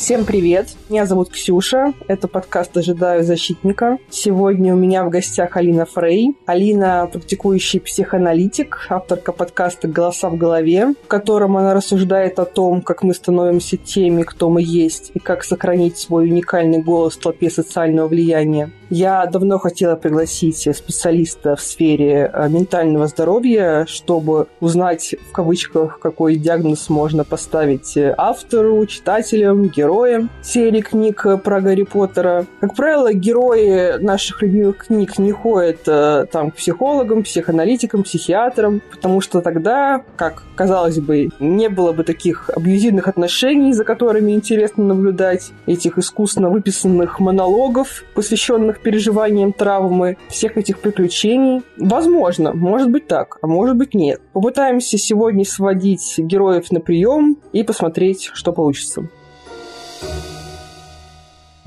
Всем привет! Меня зовут Ксюша. Это подкаст «Ожидаю защитника». Сегодня у меня в гостях Алина Фрей. Алина – практикующий психоаналитик, авторка подкаста «Голоса в голове», в котором она рассуждает о том, как мы становимся теми, кто мы есть, и как сохранить свой уникальный голос в толпе социального влияния. Я давно хотела пригласить специалиста в сфере э, ментального здоровья, чтобы узнать, в кавычках, какой диагноз можно поставить автору, читателям, героям серии книг про Гарри Поттера. Как правило, герои наших любимых книг не ходят э, там к психологам, психоаналитикам, психиатрам, потому что тогда, как казалось бы, не было бы таких абьюзивных отношений, за которыми интересно наблюдать, этих искусственно выписанных монологов, посвященных переживанием травмы, всех этих приключений. Возможно, может быть так, а может быть нет. Попытаемся сегодня сводить героев на прием и посмотреть, что получится.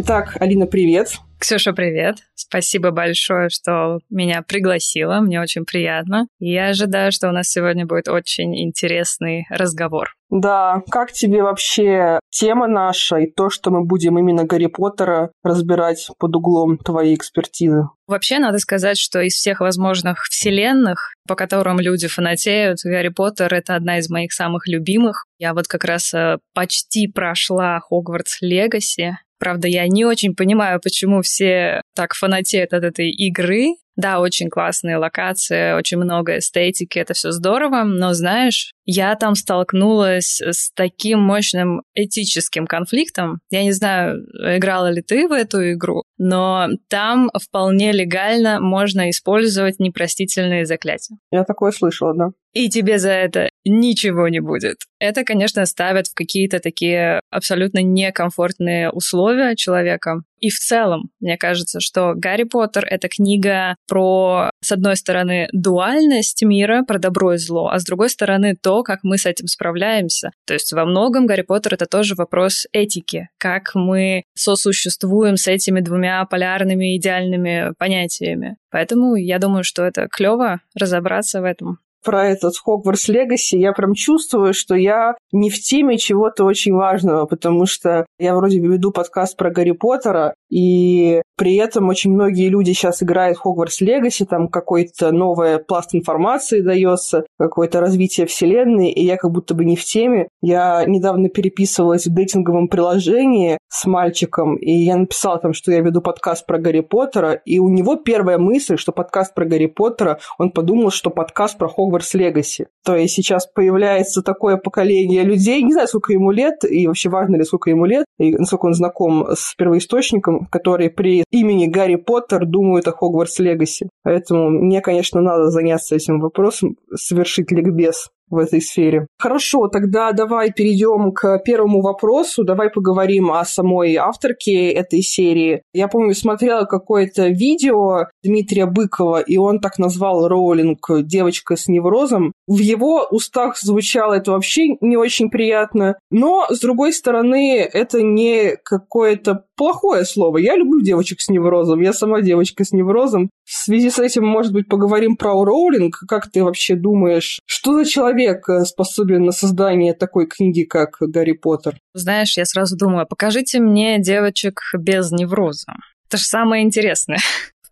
Итак, Алина, привет. Ксюша, привет. Спасибо большое, что меня пригласила. Мне очень приятно. Я ожидаю, что у нас сегодня будет очень интересный разговор. Да, как тебе вообще тема наша и то, что мы будем именно Гарри Поттера разбирать под углом твоей экспертизы? Вообще, надо сказать, что из всех возможных вселенных, по которым люди фанатеют, Гарри Поттер — это одна из моих самых любимых. Я вот как раз э, почти прошла Хогвартс Легаси, Правда, я не очень понимаю, почему все так фанатеют от этой игры. Да, очень классные локации, очень много эстетики, это все здорово, но знаешь, я там столкнулась с таким мощным этическим конфликтом. Я не знаю, играла ли ты в эту игру, но там вполне легально можно использовать непростительные заклятия. Я такое слышала, да и тебе за это ничего не будет. Это, конечно, ставит в какие-то такие абсолютно некомфортные условия человека. И в целом, мне кажется, что Гарри Поттер — это книга про, с одной стороны, дуальность мира, про добро и зло, а с другой стороны, то, как мы с этим справляемся. То есть во многом Гарри Поттер — это тоже вопрос этики, как мы сосуществуем с этими двумя полярными идеальными понятиями. Поэтому я думаю, что это клево разобраться в этом про этот Хогвартс Легаси, я прям чувствую, что я не в теме чего-то очень важного, потому что я вроде веду подкаст про Гарри Поттера, и при этом очень многие люди сейчас играют в Хогвартс Легаси, там какой-то новый пласт информации дается, какое-то развитие вселенной, и я как будто бы не в теме. Я недавно переписывалась в дейтинговом приложении с мальчиком, и я написала там, что я веду подкаст про Гарри Поттера, и у него первая мысль, что подкаст про Гарри Поттера, он подумал, что подкаст про Хогвартс Легаси. То есть сейчас появляется такое поколение людей, не знаю, сколько ему лет, и вообще важно ли, сколько ему лет, и насколько он знаком с первоисточником, которые при имени Гарри Поттер думают о Хогвартс Легаси. Поэтому мне, конечно, надо заняться этим вопросом, совершить ликбез в этой сфере. Хорошо, тогда давай перейдем к первому вопросу. Давай поговорим о самой авторке этой серии. Я помню, смотрела какое-то видео Дмитрия Быкова, и он так назвал Роулинг «девочка с неврозом». В его устах звучало это вообще не очень приятно, но, с другой стороны, это не какое-то плохое слово. Я люблю девочек с неврозом, я сама девочка с неврозом. В связи с этим, может быть, поговорим про Роулинг. Как ты вообще думаешь, что за человек э, способен на создание такой книги, как Гарри Поттер? Знаешь, я сразу думаю, покажите мне девочек без невроза. Это же самое интересное.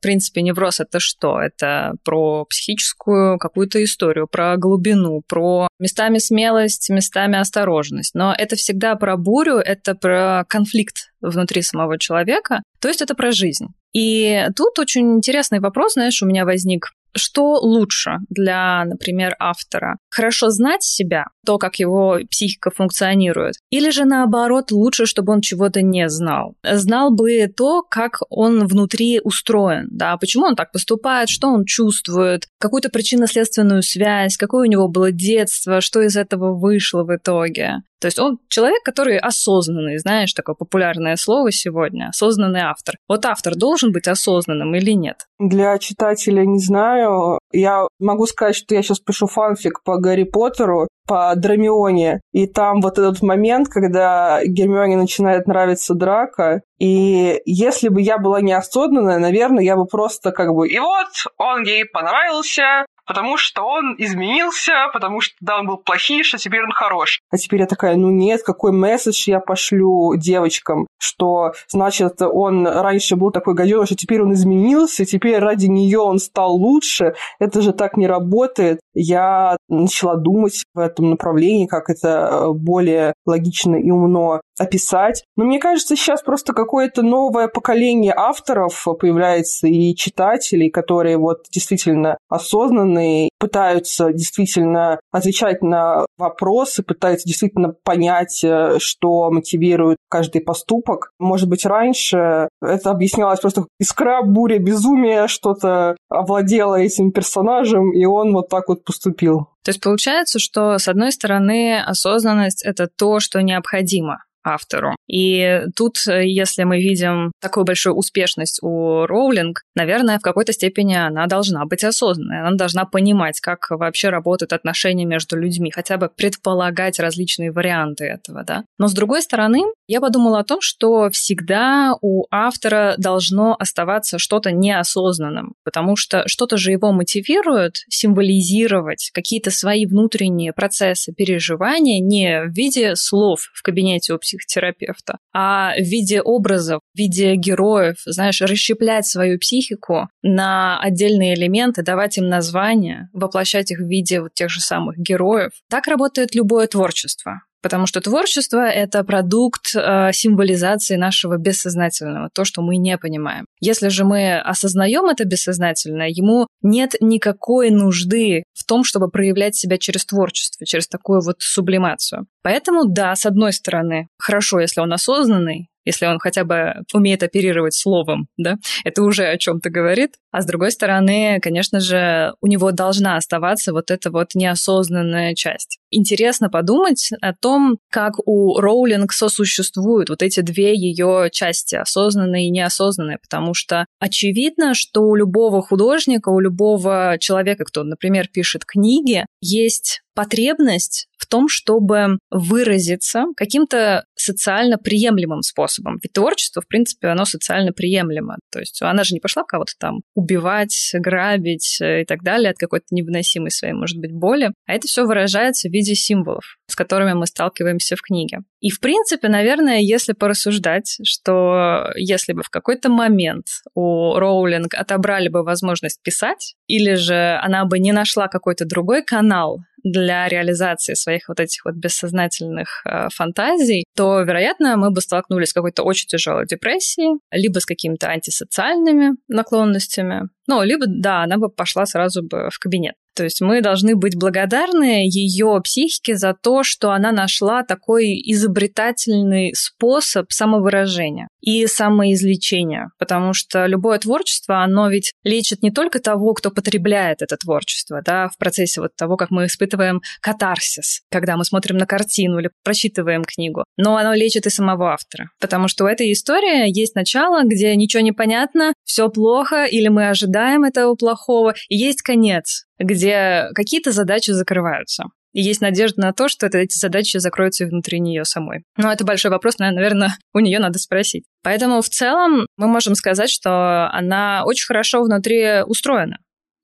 В принципе, невроз это что? Это про психическую какую-то историю, про глубину, про местами смелость, местами осторожность. Но это всегда про бурю, это про конфликт внутри самого человека, то есть это про жизнь. И тут очень интересный вопрос, знаешь, у меня возник. Что лучше для, например, автора? Хорошо знать себя, то, как его психика функционирует, или же наоборот, лучше, чтобы он чего-то не знал? Знал бы то, как он внутри устроен, да, почему он так поступает, что он чувствует, какую-то причинно-следственную связь, какое у него было детство, что из этого вышло в итоге. То есть он человек, который осознанный, знаешь, такое популярное слово сегодня, осознанный автор. Вот автор должен быть осознанным или нет? Для читателя не знаю. Я могу сказать, что я сейчас пишу фанфик по Гарри Поттеру, по Драмионе, и там вот этот момент, когда Гермионе начинает нравиться драка, и если бы я была неосознанная, наверное, я бы просто как бы... И вот он ей понравился, потому что он изменился, потому что да, он был плохий, что теперь он хорош. А теперь я такая, ну нет, какой месседж я пошлю девочкам, что, значит, он раньше был такой гаденыш, а теперь он изменился, теперь ради нее он стал лучше. Это же так не работает. Я начала думать в этом направлении, как это более логично и умно описать. Но мне кажется, сейчас просто какое-то новое поколение авторов появляется и читателей, которые вот действительно осознанные, пытаются действительно отвечать на вопросы, пытаются действительно понять, э, что мотивирует каждый поступок. Может быть, раньше это объяснялось просто искра, буря, безумие, что-то овладело этим персонажем, и он вот так вот поступил. То есть получается, что с одной стороны осознанность это то, что необходимо, автору. И тут, э, если мы видим такую большую успешность у Роулинг, наверное, в какой-то степени она должна быть осознанной. Она должна понимать, как вообще работают отношения между людьми, хотя бы предполагать различные варианты этого, да. Но с другой стороны, я подумала о том, что всегда у автора должно оставаться что-то неосознанным, потому что что-то же его мотивирует символизировать какие-то свои внутренние процессы переживания не в виде слов в кабинете у психотерапевта, а в виде образов, в виде героев, знаешь, расщеплять свою психику на отдельные элементы, давать им названия, воплощать их в виде вот тех же самых героев. Так работает любое творчество. Потому что творчество — это продукт э, символизации нашего бессознательного, то, что мы не понимаем. Если же мы осознаем это бессознательное, ему нет никакой нужды в том, чтобы проявлять себя через творчество, через такую вот сублимацию. Поэтому, да, с одной стороны, хорошо, если он осознанный, если он хотя бы умеет оперировать словом, да, это уже о чем-то говорит. А с другой стороны, конечно же, у него должна оставаться вот эта вот неосознанная часть. Интересно подумать о том, как у Роулинг сосуществуют вот эти две ее части, осознанные и неосознанные, потому что очевидно, что у любого художника, у любого человека, кто, например, пишет книги, есть потребность том, чтобы выразиться каким-то социально приемлемым способом. Ведь творчество, в принципе, оно социально приемлемо. То есть она же не пошла кого-то там убивать, грабить э, и так далее от какой-то невыносимой своей, может быть, боли. А это все выражается в виде символов, с которыми мы сталкиваемся в книге. И, в принципе, наверное, если порассуждать, что если бы в какой-то момент у Роулинг отобрали бы возможность писать, или же она бы не нашла какой-то другой канал для реализации своих вот этих вот бессознательных э, фантазий, то, вероятно, мы бы столкнулись с какой-то очень тяжелой депрессией, либо с какими-то антисоциальными наклонностями, ну, либо, да, она бы пошла сразу бы в кабинет. То есть мы должны быть благодарны ее психике за то, что она нашла такой изобретательный способ самовыражения и самоизлечения, потому что любое творчество, оно ведь лечит не только того, кто потребляет это творчество, да, в процессе вот того, как мы испытываем катарсис, когда мы смотрим на картину или прочитываем книгу, но оно лечит и самого автора, потому что у этой истории есть начало, где ничего не понятно, все плохо или мы ожидаем этого плохого, и есть конец, где какие-то задачи закрываются. И есть надежда на то, что это, эти задачи закроются и внутри нее самой. Но это большой вопрос, наверное, у нее надо спросить. Поэтому в целом мы можем сказать, что она очень хорошо внутри устроена.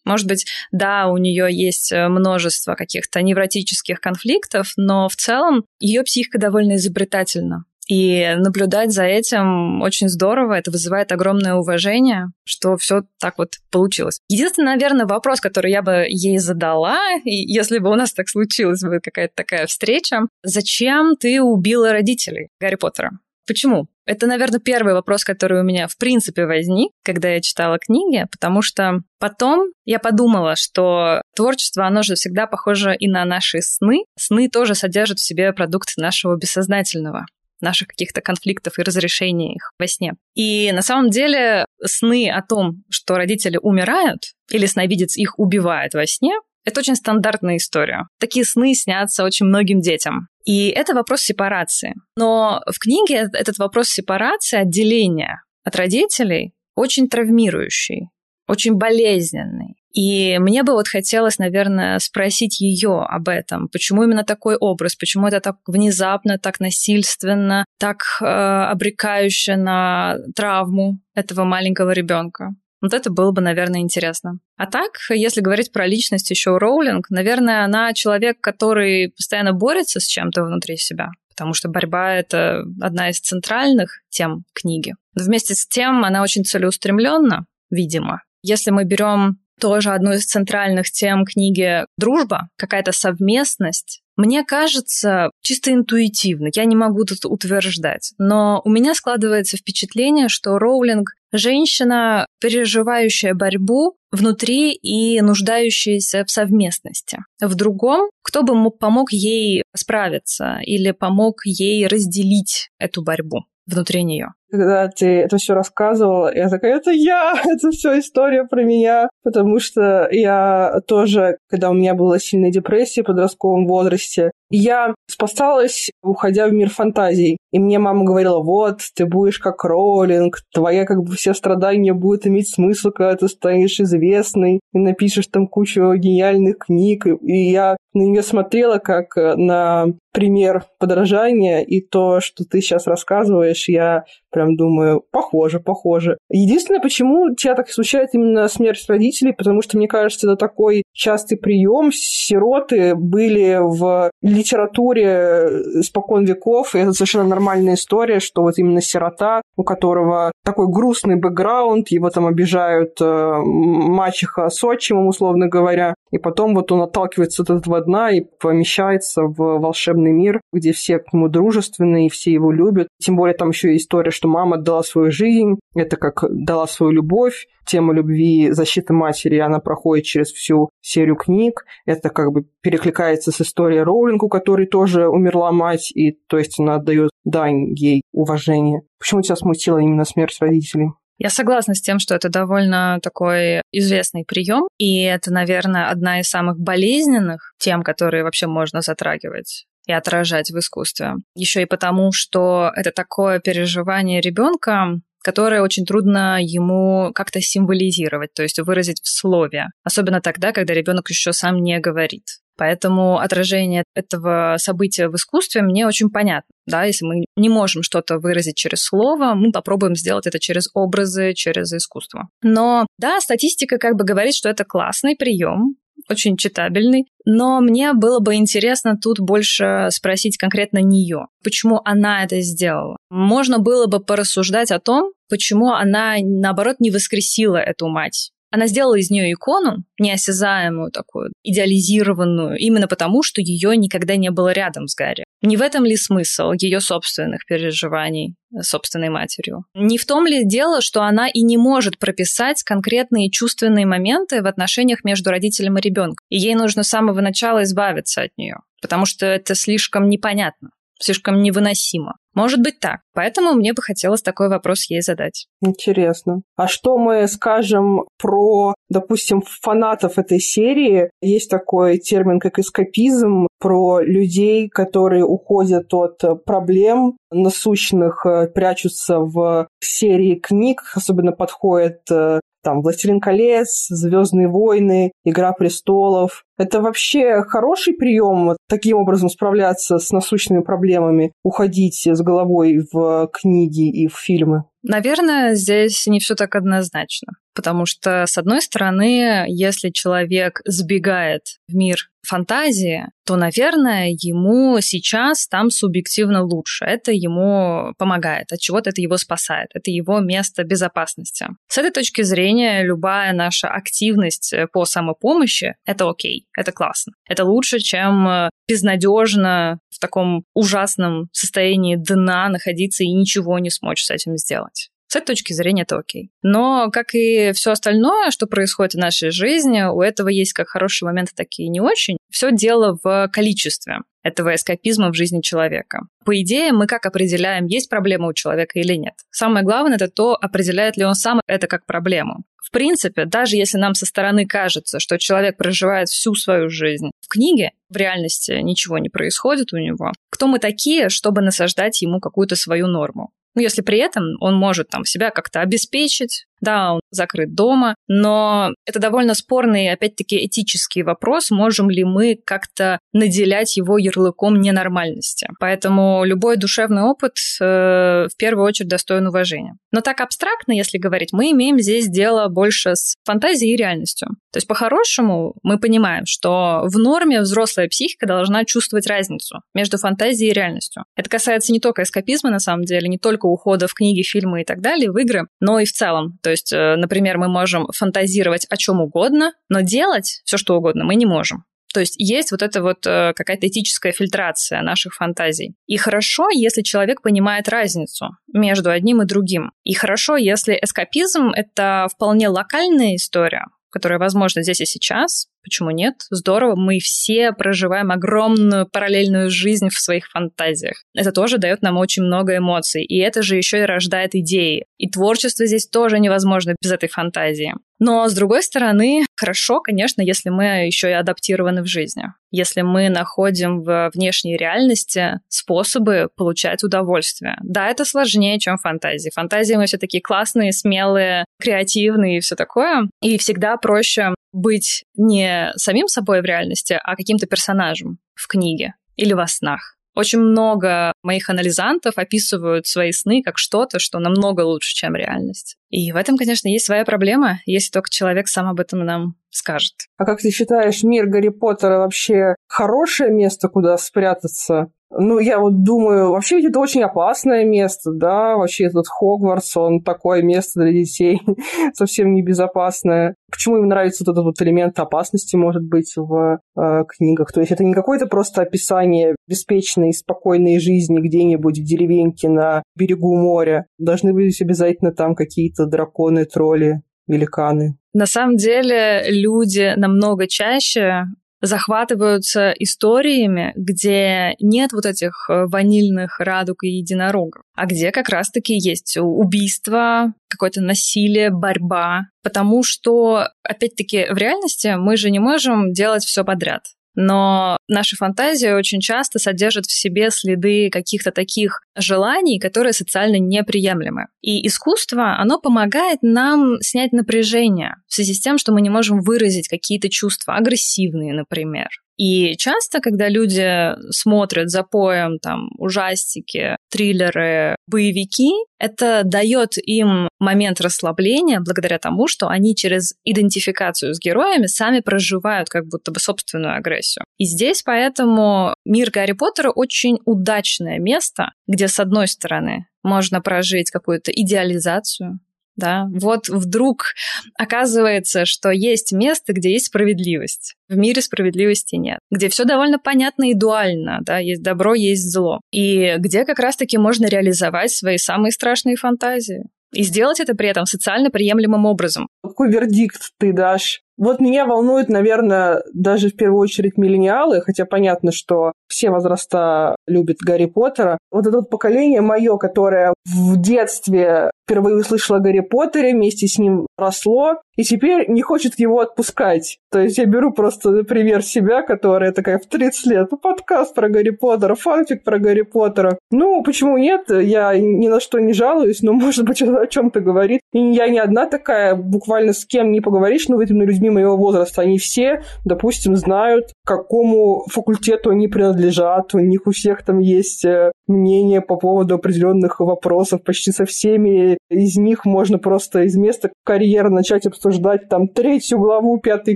Может быть, да, у нее есть множество каких-то невротических конфликтов, но в целом ее психика довольно изобретательна. И наблюдать за этим очень здорово, это вызывает огромное уважение, что все так вот получилось. Единственный, наверное, вопрос, который я бы ей задала, если бы у нас так случилась бы какая-то такая встреча, зачем ты убила родителей Гарри Поттера? Почему? Это, наверное, первый вопрос, который у меня в принципе возник, когда я читала книги, потому что потом я подумала, что творчество, оно же всегда похоже и на наши сны. Сны тоже содержат в себе продукт нашего бессознательного наших каких-то конфликтов и разрешения их во сне. И на самом деле сны о том, что родители умирают, или сновидец их убивает во сне, это очень стандартная история. Такие сны снятся очень многим детям. И это вопрос сепарации. Но в книге этот вопрос сепарации, отделения от родителей очень травмирующий, очень болезненный. И мне бы вот хотелось, наверное, спросить ее об этом. Почему именно такой образ? Почему это так внезапно, так насильственно, так э, обрекающе на травму этого маленького ребенка? Вот это было бы, наверное, интересно. А так, если говорить про личность еще Роулинг, наверное, она человек, который постоянно борется с чем-то внутри себя потому что борьба — это одна из центральных тем книги. Вместе с тем она очень целеустремленна, видимо. Если мы берем тоже одну из центральных тем книги «Дружба», какая-то совместность, мне кажется, чисто интуитивно, я не могу тут утверждать, но у меня складывается впечатление, что Роулинг женщина, переживающая борьбу внутри и нуждающаяся в совместности. В другом, кто бы мог, помог ей справиться или помог ей разделить эту борьбу внутри нее когда ты это все рассказывала, я такая, это я, это все история про меня, потому что я тоже, когда у меня была сильная депрессия в подростковом возрасте, я спасалась, уходя в мир фантазий. И мне мама говорила, вот, ты будешь как Роллинг, твоя как бы все страдания будут иметь смысл, когда ты станешь известной, и напишешь там кучу гениальных книг. И я на нее смотрела как на пример подражания, и то, что ты сейчас рассказываешь, я прям думаю, похоже, похоже. Единственное, почему тебя так смущает именно смерть родителей, потому что, мне кажется, это такой частый прием. Сироты были в литературе спокон веков, и это совершенно нормальная история, что вот именно сирота, у которого такой грустный бэкграунд, его там обижают э, мачеха с отчимом, условно говоря, и потом вот он отталкивается от этого дна и помещается в волшебный мир, где все к нему дружественные, все его любят. Тем более там еще история, что мама отдала свою жизнь, это как дала свою любовь. Тема любви защиты матери, она проходит через всю серию книг. Это как бы перекликается с историей Роулинг, у которой тоже умерла мать, и то есть она отдает дань ей уважение. Почему тебя смутила именно смерть родителей? Я согласна с тем, что это довольно такой известный прием, и это, наверное, одна из самых болезненных тем, которые вообще можно затрагивать и отражать в искусстве. Еще и потому, что это такое переживание ребенка, которое очень трудно ему как-то символизировать, то есть выразить в слове, особенно тогда, когда ребенок еще сам не говорит. Поэтому отражение этого события в искусстве мне очень понятно. Да, если мы не можем что-то выразить через слово, мы попробуем сделать это через образы, через искусство. Но да, статистика как бы говорит, что это классный прием, очень читабельный, но мне было бы интересно тут больше спросить конкретно нее, почему она это сделала. Можно было бы порассуждать о том, почему она, наоборот, не воскресила эту мать она сделала из нее икону, неосязаемую такую, идеализированную, именно потому, что ее никогда не было рядом с Гарри. Не в этом ли смысл ее собственных переживаний собственной матерью? Не в том ли дело, что она и не может прописать конкретные чувственные моменты в отношениях между родителем и ребенком, и ей нужно с самого начала избавиться от нее, потому что это слишком непонятно слишком невыносимо. Может быть так. Поэтому мне бы хотелось такой вопрос ей задать. Интересно. А что мы скажем про, допустим, фанатов этой серии? Есть такой термин, как эскапизм, про людей, которые уходят от проблем насущных, э, прячутся в серии книг, особенно подходит э, там «Властелин колец», «Звездные войны», «Игра престолов». Это вообще хороший прием вот таким образом справляться с насущными проблемами, уходить с головой в книги и в фильмы? Наверное, здесь не все так однозначно. Потому что, с одной стороны, если человек сбегает в мир фантазии, то, наверное, ему сейчас там субъективно лучше. Это ему помогает, от чего-то это его спасает. Это его место безопасности. С этой точки зрения, любая наша активность по самопомощи — это окей, это классно. Это лучше, чем безнадежно в таком ужасном состоянии дна находиться и ничего не смочь с этим сделать. С этой точки зрения это окей. Но, как и все остальное, что происходит в нашей жизни, у этого есть как хорошие моменты, так и не очень. Все дело в количестве этого эскапизма в жизни человека. По идее, мы как определяем, есть проблема у человека или нет. Самое главное это то, определяет ли он сам это как проблему. В принципе, даже если нам со стороны кажется, что человек проживает всю свою жизнь в книге, в реальности ничего не происходит у него, кто мы такие, чтобы насаждать ему какую-то свою норму? Ну, если при этом он может там себя как-то обеспечить, Да, он закрыт дома, но это довольно спорный, опять-таки, этический вопрос, можем ли мы как-то наделять его ярлыком ненормальности. Поэтому любой душевный опыт э, в первую очередь достоин уважения. Но так абстрактно, если говорить, мы имеем здесь дело больше с фантазией и реальностью. То есть по-хорошему мы понимаем, что в норме взрослая психика должна чувствовать разницу между фантазией и реальностью. Это касается не только эскапизма, на самом деле, не только ухода в книги, фильмы и так далее, в игры, но и в целом. То есть, э, например, мы можем фантазировать о чем угодно, но делать все, что угодно мы не можем. То есть есть вот эта вот э, какая-то этическая фильтрация наших фантазий. И хорошо, если человек понимает разницу между одним и другим. И хорошо, если эскапизм — это вполне локальная история, которая возможна здесь и сейчас, Почему нет? Здорово, мы все проживаем огромную параллельную жизнь в своих фантазиях. Это тоже дает нам очень много эмоций, и это же еще и рождает идеи. И творчество здесь тоже невозможно без этой фантазии. Но, с другой стороны, хорошо, конечно, если мы еще и адаптированы в жизни. Если мы находим в внешней реальности способы получать удовольствие. Да, это сложнее, чем фантазии. Фантазии мы все такие классные, смелые, креативные и все такое. И всегда проще быть не самим собой в реальности, а каким-то персонажем в книге или во снах. Очень много моих анализантов описывают свои сны как что-то, что намного лучше, чем реальность. И в этом, конечно, есть своя проблема, если только человек сам об этом нам скажет. А как ты считаешь, мир Гарри Поттера вообще хорошее место, куда спрятаться? Ну, я вот думаю, вообще это очень опасное место, да, вообще этот Хогвартс, он такое место для детей совсем небезопасное. Почему им нравится вот этот вот элемент опасности, может быть, в э, книгах? То есть это не какое-то просто описание беспечной, спокойной жизни где-нибудь в деревеньке на берегу моря. Должны быть обязательно там какие-то драконы, тролли, великаны. На самом деле люди намного чаще захватываются историями, где нет вот этих э, ванильных радуг и единорогов, а где как раз-таки есть убийство, какое-то насилие, борьба. Потому что, опять-таки, в реальности мы же не можем делать все подряд но наша фантазия очень часто содержит в себе следы каких-то таких желаний, которые социально неприемлемы. И искусство, оно помогает нам снять напряжение в связи с тем, что мы не можем выразить какие-то чувства, агрессивные, например. И часто, когда люди смотрят за поем там ужастики, триллеры, боевики, это дает им момент расслабления благодаря тому, что они через идентификацию с героями сами проживают как будто бы собственную агрессию. И здесь поэтому мир Гарри Поттера очень удачное место, где с одной стороны можно прожить какую-то идеализацию, да, вот вдруг оказывается, что есть место, где есть справедливость. В мире справедливости нет. Где все довольно понятно и дуально, да, есть добро, есть зло. И где как раз-таки можно реализовать свои самые страшные фантазии. И сделать это при этом социально приемлемым образом. Какой вердикт ты дашь вот меня волнует, наверное, даже в первую очередь миллениалы, хотя понятно, что все возраста любят Гарри Поттера. Вот это вот поколение мое, которое в детстве впервые услышало Гарри Поттере, вместе с ним росло, и теперь не хочет его отпускать. То есть я беру просто, например, себя, которая такая в 30 лет, ну, подкаст про Гарри Поттера, фанфик про Гарри Поттера. Ну, почему нет? Я ни на что не жалуюсь, но, может быть, о чем-то говорит. И я не одна такая, буквально с кем не поговоришь, но этими людьми моего возраста, они все, допустим, знают, какому факультету они принадлежат, у них у всех там есть э, мнение по поводу определенных вопросов, почти со всеми из них можно просто из места карьеры начать обсуждать там третью главу пятой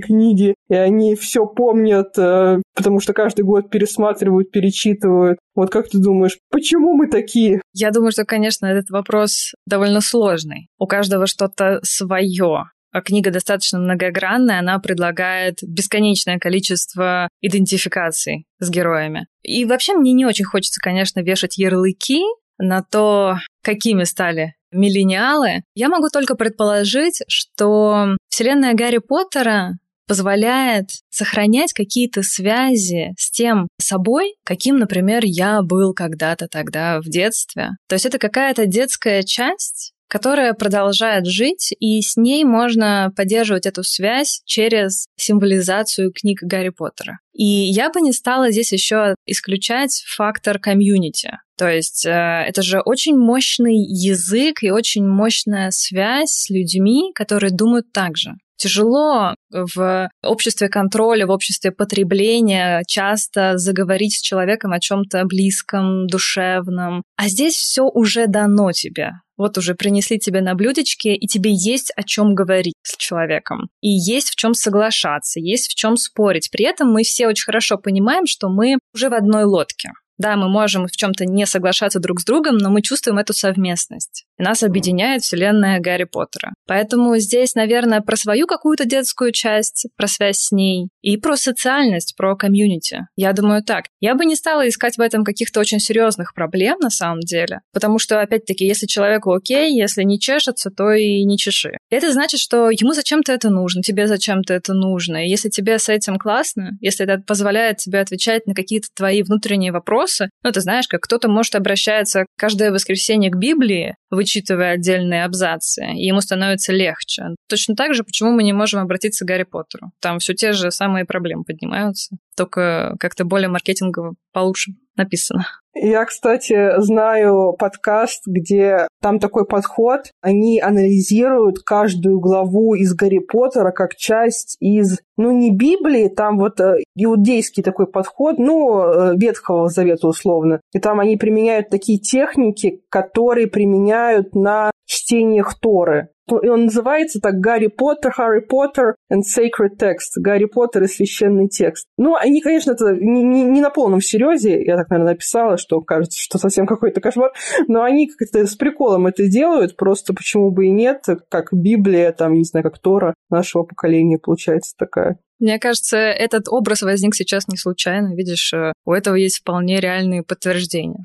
книги, и они все помнят, э, потому что каждый год пересматривают, перечитывают. Вот как ты думаешь, почему мы такие? Я думаю, что, конечно, этот вопрос довольно сложный. У каждого что-то свое. А книга достаточно многогранная, она предлагает бесконечное количество идентификаций с героями. И вообще мне не очень хочется, конечно, вешать ярлыки на то, какими стали миллениалы. Я могу только предположить, что вселенная Гарри Поттера позволяет сохранять какие-то связи с тем собой, каким, например, я был когда-то тогда в детстве. То есть это какая-то детская часть, которая продолжает жить, и с ней можно поддерживать эту связь через символизацию книг Гарри Поттера. И я бы не стала здесь еще исключать фактор комьюнити. То есть э, это же очень мощный язык и очень мощная связь с людьми, которые думают так же тяжело в обществе контроля, в обществе потребления часто заговорить с человеком о чем-то близком, душевном. А здесь все уже дано тебе. Вот уже принесли тебе на блюдечке, и тебе есть о чем говорить с человеком. И есть в чем соглашаться, есть в чем спорить. При этом мы все очень хорошо понимаем, что мы уже в одной лодке. Да, мы можем в чем-то не соглашаться друг с другом, но мы чувствуем эту совместность. Нас объединяет вселенная Гарри Поттера. Поэтому здесь, наверное, про свою какую-то детскую часть, про связь с ней и про социальность, про комьюнити. Я думаю так. Я бы не стала искать в этом каких-то очень серьезных проблем на самом деле, потому что, опять-таки, если человеку окей, если не чешется, то и не чеши. Это значит, что ему зачем-то это нужно, тебе зачем-то это нужно. И если тебе с этим классно, если это позволяет тебе отвечать на какие-то твои внутренние вопросы, вопросы. Ну, ты знаешь, как кто-то может обращаться каждое воскресенье к Библии, вычитывая отдельные абзацы, ему становится легче. Точно так же, почему мы не можем обратиться к Гарри Поттеру? Там все те же самые проблемы поднимаются, только как-то более маркетингово получше написано. Я, кстати, знаю подкаст, где там такой подход. Они анализируют каждую главу из Гарри Поттера как часть из, ну, не Библии, там вот э, иудейский такой подход, ну, э, Ветхого Завета условно. И там они применяют такие техники, которые применяют на чтениях Торы. Он называется так «Гарри Поттер», «Харри Поттер» and «Sacred Text», «Гарри Поттер» и «Священный текст». Ну, они, конечно, это не, не, не на полном серьезе, я так, наверное, написала, что кажется, что совсем какой-то кошмар, но они как-то с приколом это делают, просто почему бы и нет, как Библия, там, не знаю, как Тора нашего поколения получается такая. Мне кажется, этот образ возник сейчас не случайно. Видишь, э, у этого есть вполне реальные подтверждения.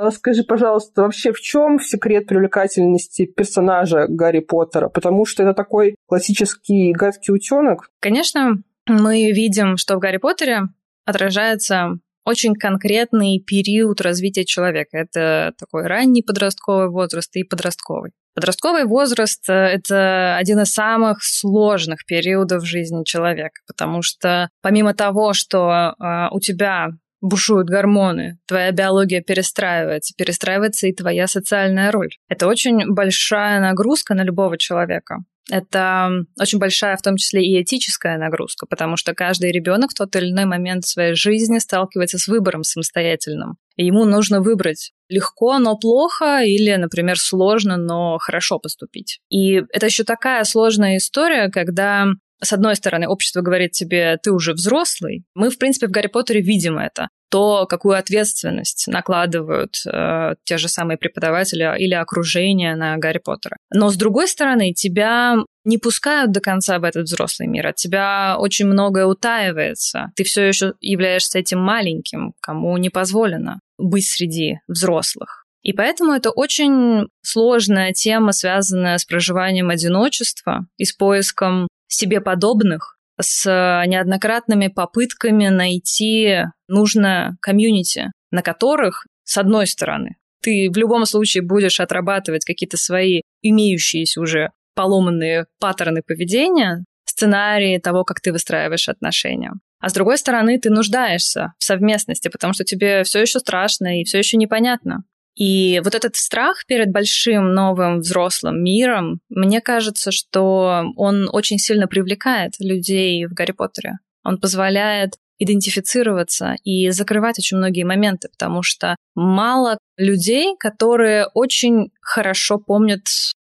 А скажи, пожалуйста, вообще в чем секрет привлекательности персонажа Гарри Поттера? Потому что это такой классический гадкий утенок. Конечно, мы видим, что в Гарри Поттере отражается очень конкретный период развития человека. Это такой ранний подростковый возраст и подростковый. Подростковый возраст — это один из самых сложных периодов жизни человека, потому что помимо того, что э, у тебя бушуют гормоны, твоя биология перестраивается, перестраивается и твоя социальная роль. Это очень большая нагрузка на любого человека. Это очень большая, в том числе и этическая нагрузка, потому что каждый ребенок в тот или иной момент своей жизни сталкивается с выбором самостоятельным. И ему нужно выбрать легко, но плохо, или, например, сложно, но хорошо поступить. И это еще такая сложная история, когда с одной стороны, общество говорит тебе, ты уже взрослый. Мы, в принципе, в Гарри Поттере видим это. То, какую ответственность накладывают э, те же самые преподаватели или окружение на Гарри Поттера. Но, с другой стороны, тебя не пускают до конца в этот взрослый мир. От тебя очень многое утаивается. Ты все еще являешься этим маленьким, кому не позволено быть среди взрослых. И поэтому это очень сложная тема, связанная с проживанием одиночества и с поиском себе подобных, с неоднократными попытками найти нужное комьюнити, на которых, с одной стороны, ты в любом случае будешь отрабатывать какие-то свои имеющиеся уже поломанные паттерны поведения, сценарии того, как ты выстраиваешь отношения. А с другой стороны, ты нуждаешься в совместности, потому что тебе все еще страшно и все еще непонятно. И вот этот страх перед большим новым взрослым миром, мне кажется, что он очень сильно привлекает людей в Гарри Поттере. Он позволяет идентифицироваться и закрывать очень многие моменты, потому что мало людей, которые очень хорошо помнят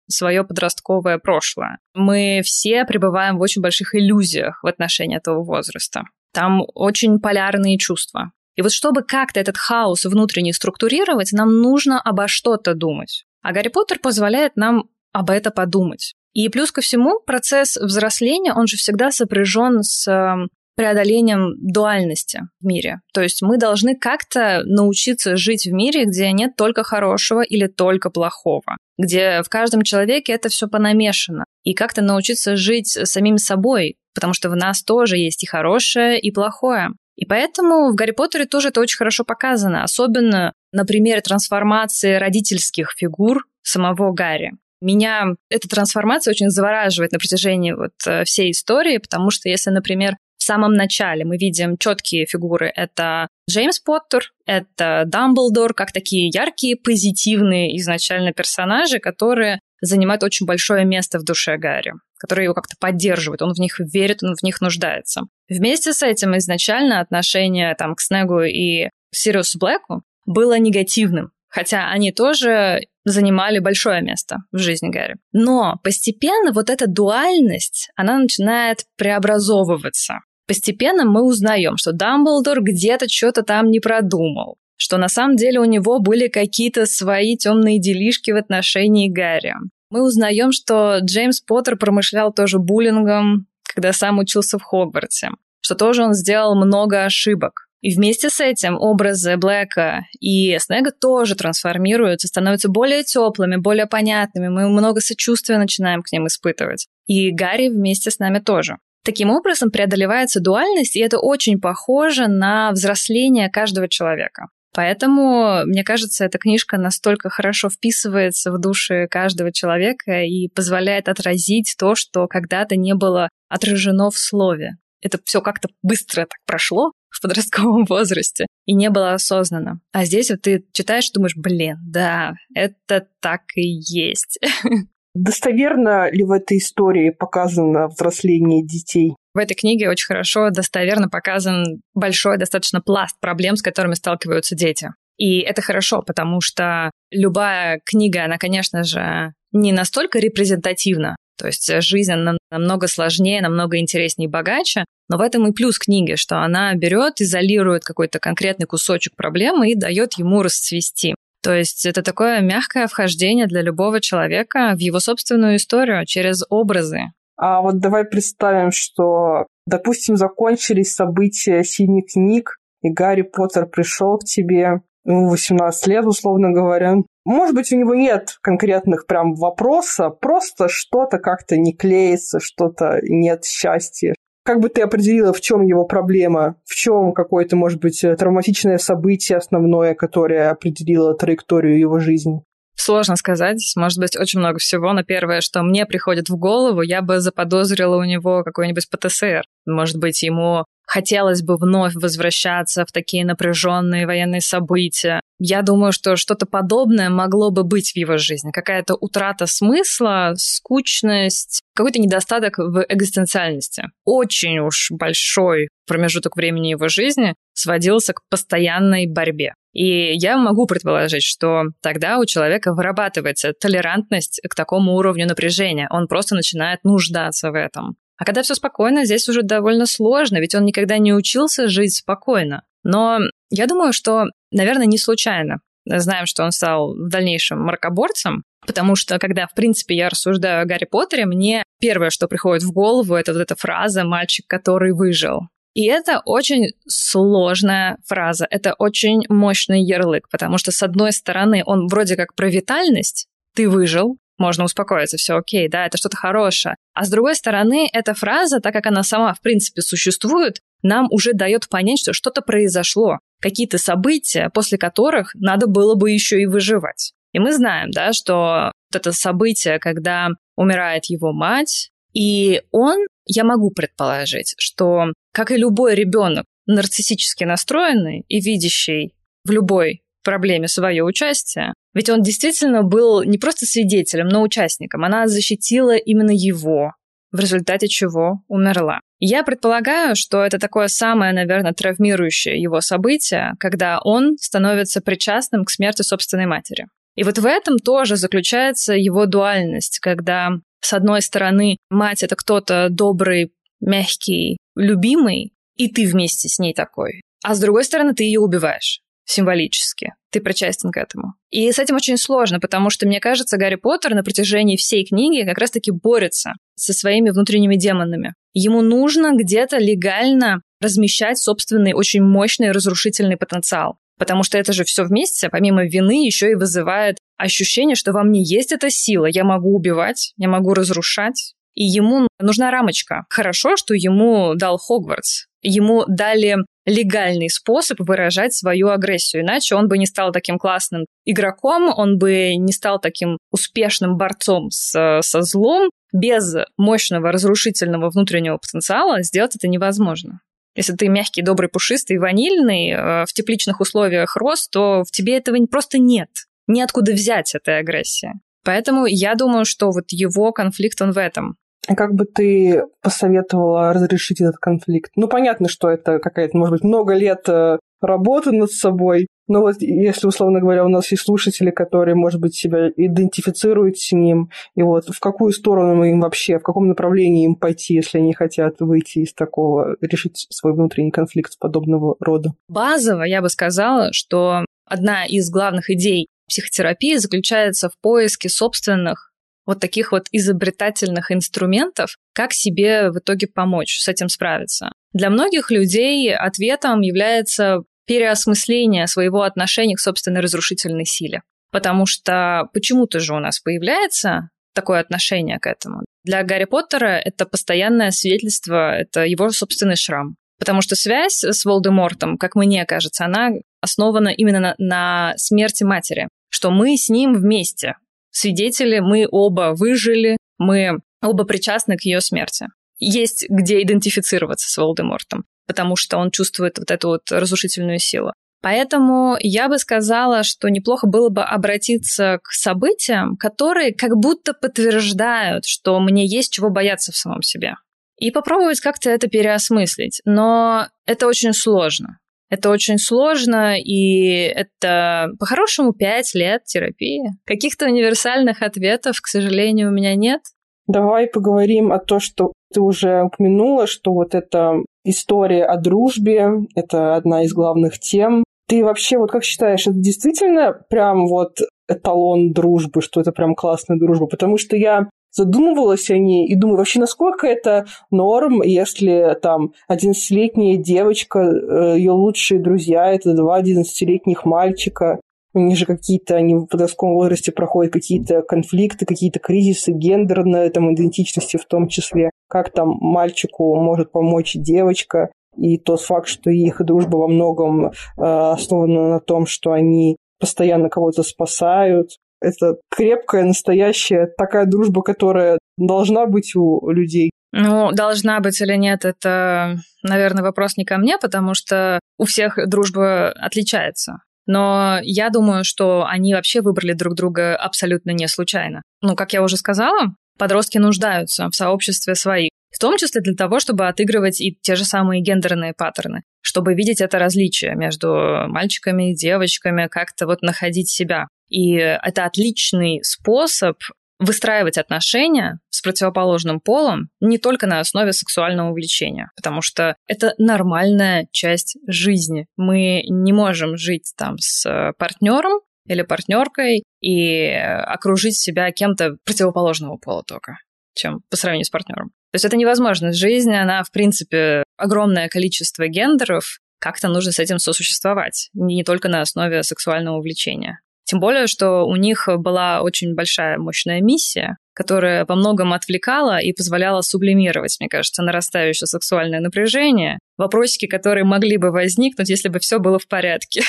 свое подростковое прошлое. Мы все пребываем в очень больших иллюзиях в отношении этого возраста. Там очень полярные чувства. И вот чтобы как-то этот хаос внутренний структурировать, нам нужно обо что-то думать. А Гарри Поттер позволяет нам об это подумать. И плюс ко всему, процесс взросления, он же всегда сопряжен с эм, преодолением дуальности в мире. То есть мы должны как-то научиться жить в мире, где нет только хорошего или только плохого, где в каждом человеке это все понамешано. И как-то научиться жить самим собой, потому что в нас тоже есть и хорошее, и плохое. И поэтому в Гарри Поттере тоже это очень хорошо показано, особенно на примере трансформации родительских фигур самого Гарри. Меня эта трансформация очень завораживает на протяжении вот э, всей истории, потому что если, например, в самом начале мы видим четкие фигуры, это Джеймс Поттер, это Дамблдор, как такие яркие, позитивные изначально персонажи, которые занимают очень большое место в душе Гарри, которые его как-то поддерживают, он в них верит, он в них нуждается. Вместе с этим изначально отношение там, к Снегу и Сириусу Блэку было негативным, хотя они тоже занимали большое место в жизни Гарри. Но постепенно вот эта дуальность, она начинает преобразовываться. Постепенно мы узнаем, что Дамблдор где-то что-то там не продумал, что на самом деле у него были какие-то свои темные делишки в отношении Гарри. Мы узнаем, что Джеймс Поттер промышлял тоже буллингом, когда сам учился в Хогвартсе, что тоже он сделал много ошибок. И вместе с этим образы Блэка и Снега тоже трансформируются, становятся более теплыми, более понятными. Мы много сочувствия начинаем к ним испытывать. И Гарри вместе с нами тоже. Таким образом преодолевается дуальность, и это очень похоже на взросление каждого человека. Поэтому, мне кажется, эта книжка настолько хорошо вписывается в души каждого человека и позволяет отразить то, что когда-то не было отражено в слове. Это все как-то быстро так прошло в подростковом возрасте и не было осознанно. А здесь вот ты читаешь, думаешь, блин, да, это так и есть. Достоверно ли в этой истории показано взросление детей? В этой книге очень хорошо, достоверно показан большой достаточно пласт проблем, с которыми сталкиваются дети. И это хорошо, потому что любая книга, она, конечно же, не настолько репрезентативна. То есть жизнь намного сложнее, намного интереснее и богаче. Но в этом и плюс книги, что она берет, изолирует какой-то конкретный кусочек проблемы и дает ему расцвести. То есть это такое мягкое вхождение для любого человека в его собственную историю через образы. А вот давай представим, что, допустим, закончились события синих книг, и Гарри Поттер пришел к тебе, ему 18 лет, условно говоря. Может быть, у него нет конкретных прям вопросов, просто что-то как-то не клеится, что-то нет счастья, как бы ты определила, в чем его проблема? В чем какое-то, может быть, травматичное событие основное, которое определило траекторию его жизни? Сложно сказать. Может быть, очень много всего. Но первое, что мне приходит в голову, я бы заподозрила у него какой-нибудь ПТСР. Может быть, ему хотелось бы вновь возвращаться в такие напряженные военные события. Я думаю, что что-то подобное могло бы быть в его жизни. Какая-то утрата смысла, скучность, какой-то недостаток в экзистенциальности. Очень уж большой промежуток времени его жизни сводился к постоянной борьбе. И я могу предположить, что тогда у человека вырабатывается толерантность к такому уровню напряжения. Он просто начинает нуждаться в этом. А когда все спокойно, здесь уже довольно сложно, ведь он никогда не учился жить спокойно. Но я думаю, что, наверное, не случайно. Знаем, что он стал в дальнейшем мракоборцем, потому что, когда, в принципе, я рассуждаю о Гарри Поттере, мне первое, что приходит в голову, это вот эта фраза «мальчик, который выжил». И это очень сложная фраза, это очень мощный ярлык, потому что, с одной стороны, он вроде как про витальность, ты выжил, можно успокоиться, все окей, да, это что-то хорошее. А с другой стороны, эта фраза, так как она сама, в принципе, существует, нам уже дает понять, что что-то произошло, какие-то события, после которых надо было бы еще и выживать. И мы знаем, да, что вот это событие, когда умирает его мать, и он, я могу предположить, что, как и любой ребенок, нарциссически настроенный и видящий в любой проблеме свое участие, ведь он действительно был не просто свидетелем, но участником. Она защитила именно его, в результате чего умерла. Я предполагаю, что это такое самое, наверное, травмирующее его событие, когда он становится причастным к смерти собственной матери. И вот в этом тоже заключается его дуальность, когда, с одной стороны, мать — это кто-то добрый, мягкий, любимый, и ты вместе с ней такой. А с другой стороны, ты ее убиваешь символически. Ты причастен к этому. И с этим очень сложно, потому что, мне кажется, Гарри Поттер на протяжении всей книги как раз-таки борется со своими внутренними демонами. Ему нужно где-то легально размещать собственный очень мощный разрушительный потенциал. Потому что это же все вместе, помимо вины, еще и вызывает ощущение, что во мне есть эта сила. Я могу убивать, я могу разрушать. И ему нужна рамочка. Хорошо, что ему дал Хогвартс. Ему дали легальный способ выражать свою агрессию. Иначе он бы не стал таким классным игроком, он бы не стал таким успешным борцом с, со злом. Без мощного разрушительного внутреннего потенциала сделать это невозможно. Если ты мягкий, добрый, пушистый, ванильный, э, в тепличных условиях рос, то в тебе этого просто нет. Неоткуда взять этой агрессии. Поэтому я думаю, что вот его конфликт, он в этом. А как бы ты посоветовала разрешить этот конфликт? Ну, понятно, что это какая-то, может быть, много лет э, работы над собой, но вот если, условно говоря, у нас есть слушатели, которые, может быть, себя идентифицируют с ним, и вот в какую сторону им вообще, в каком направлении им пойти, если они хотят выйти из такого, решить свой внутренний конфликт подобного рода? Базово я бы сказала, что одна из главных идей психотерапии заключается в поиске собственных вот таких вот изобретательных инструментов, как себе в итоге помочь с этим справиться. Для многих людей ответом является переосмысление своего отношения к собственной разрушительной силе. Потому что почему-то же у нас появляется такое отношение к этому. Для Гарри Поттера это постоянное свидетельство, это его собственный шрам. Потому что связь с Волдемортом, как мне кажется, она основана именно на, на смерти матери что мы с ним вместе. Свидетели, мы оба выжили, мы оба причастны к ее смерти. Есть где идентифицироваться с Волдемортом, потому что он чувствует вот эту вот разрушительную силу. Поэтому я бы сказала, что неплохо было бы обратиться к событиям, которые как будто подтверждают, что мне есть чего бояться в самом себе. И попробовать как-то это переосмыслить. Но это очень сложно. Это очень сложно, и это по-хорошему пять лет терапии. Каких-то универсальных ответов, к сожалению, у меня нет. Давай поговорим о том, что ты уже упомянула, что вот эта история о дружбе, это одна из главных тем. Ты вообще вот как считаешь, это действительно прям вот эталон дружбы, что это прям классная дружба? Потому что я задумывалась о ней и думаю, вообще, насколько это норм, если там 11-летняя девочка, э, ее лучшие друзья, это два 11-летних мальчика, у них же какие-то, они в подростковом возрасте проходят какие-то конфликты, какие-то кризисы гендерной там, идентичности в том числе. Как там мальчику может помочь девочка, и тот факт, что их дружба во многом э, основана на том, что они постоянно кого-то спасают, это крепкая, настоящая такая дружба, которая должна быть у людей. Ну, должна быть или нет, это, наверное, вопрос не ко мне, потому что у всех дружба отличается. Но я думаю, что они вообще выбрали друг друга абсолютно не случайно. Ну, как я уже сказала, подростки нуждаются в сообществе своих. В том числе для того, чтобы отыгрывать и те же самые гендерные паттерны, чтобы видеть это различие между мальчиками и девочками, как-то вот находить себя. И это отличный способ выстраивать отношения с противоположным полом не только на основе сексуального увлечения, потому что это нормальная часть жизни. Мы не можем жить там с партнером или партнеркой и окружить себя кем-то противоположного пола только, чем по сравнению с партнером. То есть это невозможно. Жизнь, она, в принципе, огромное количество гендеров, как-то нужно с этим сосуществовать, не только на основе сексуального увлечения. Тем более, что у них была очень большая, мощная миссия, которая во многом отвлекала и позволяла сублимировать, мне кажется, нарастающее сексуальное напряжение, вопросики, которые могли бы возникнуть, если бы все было в порядке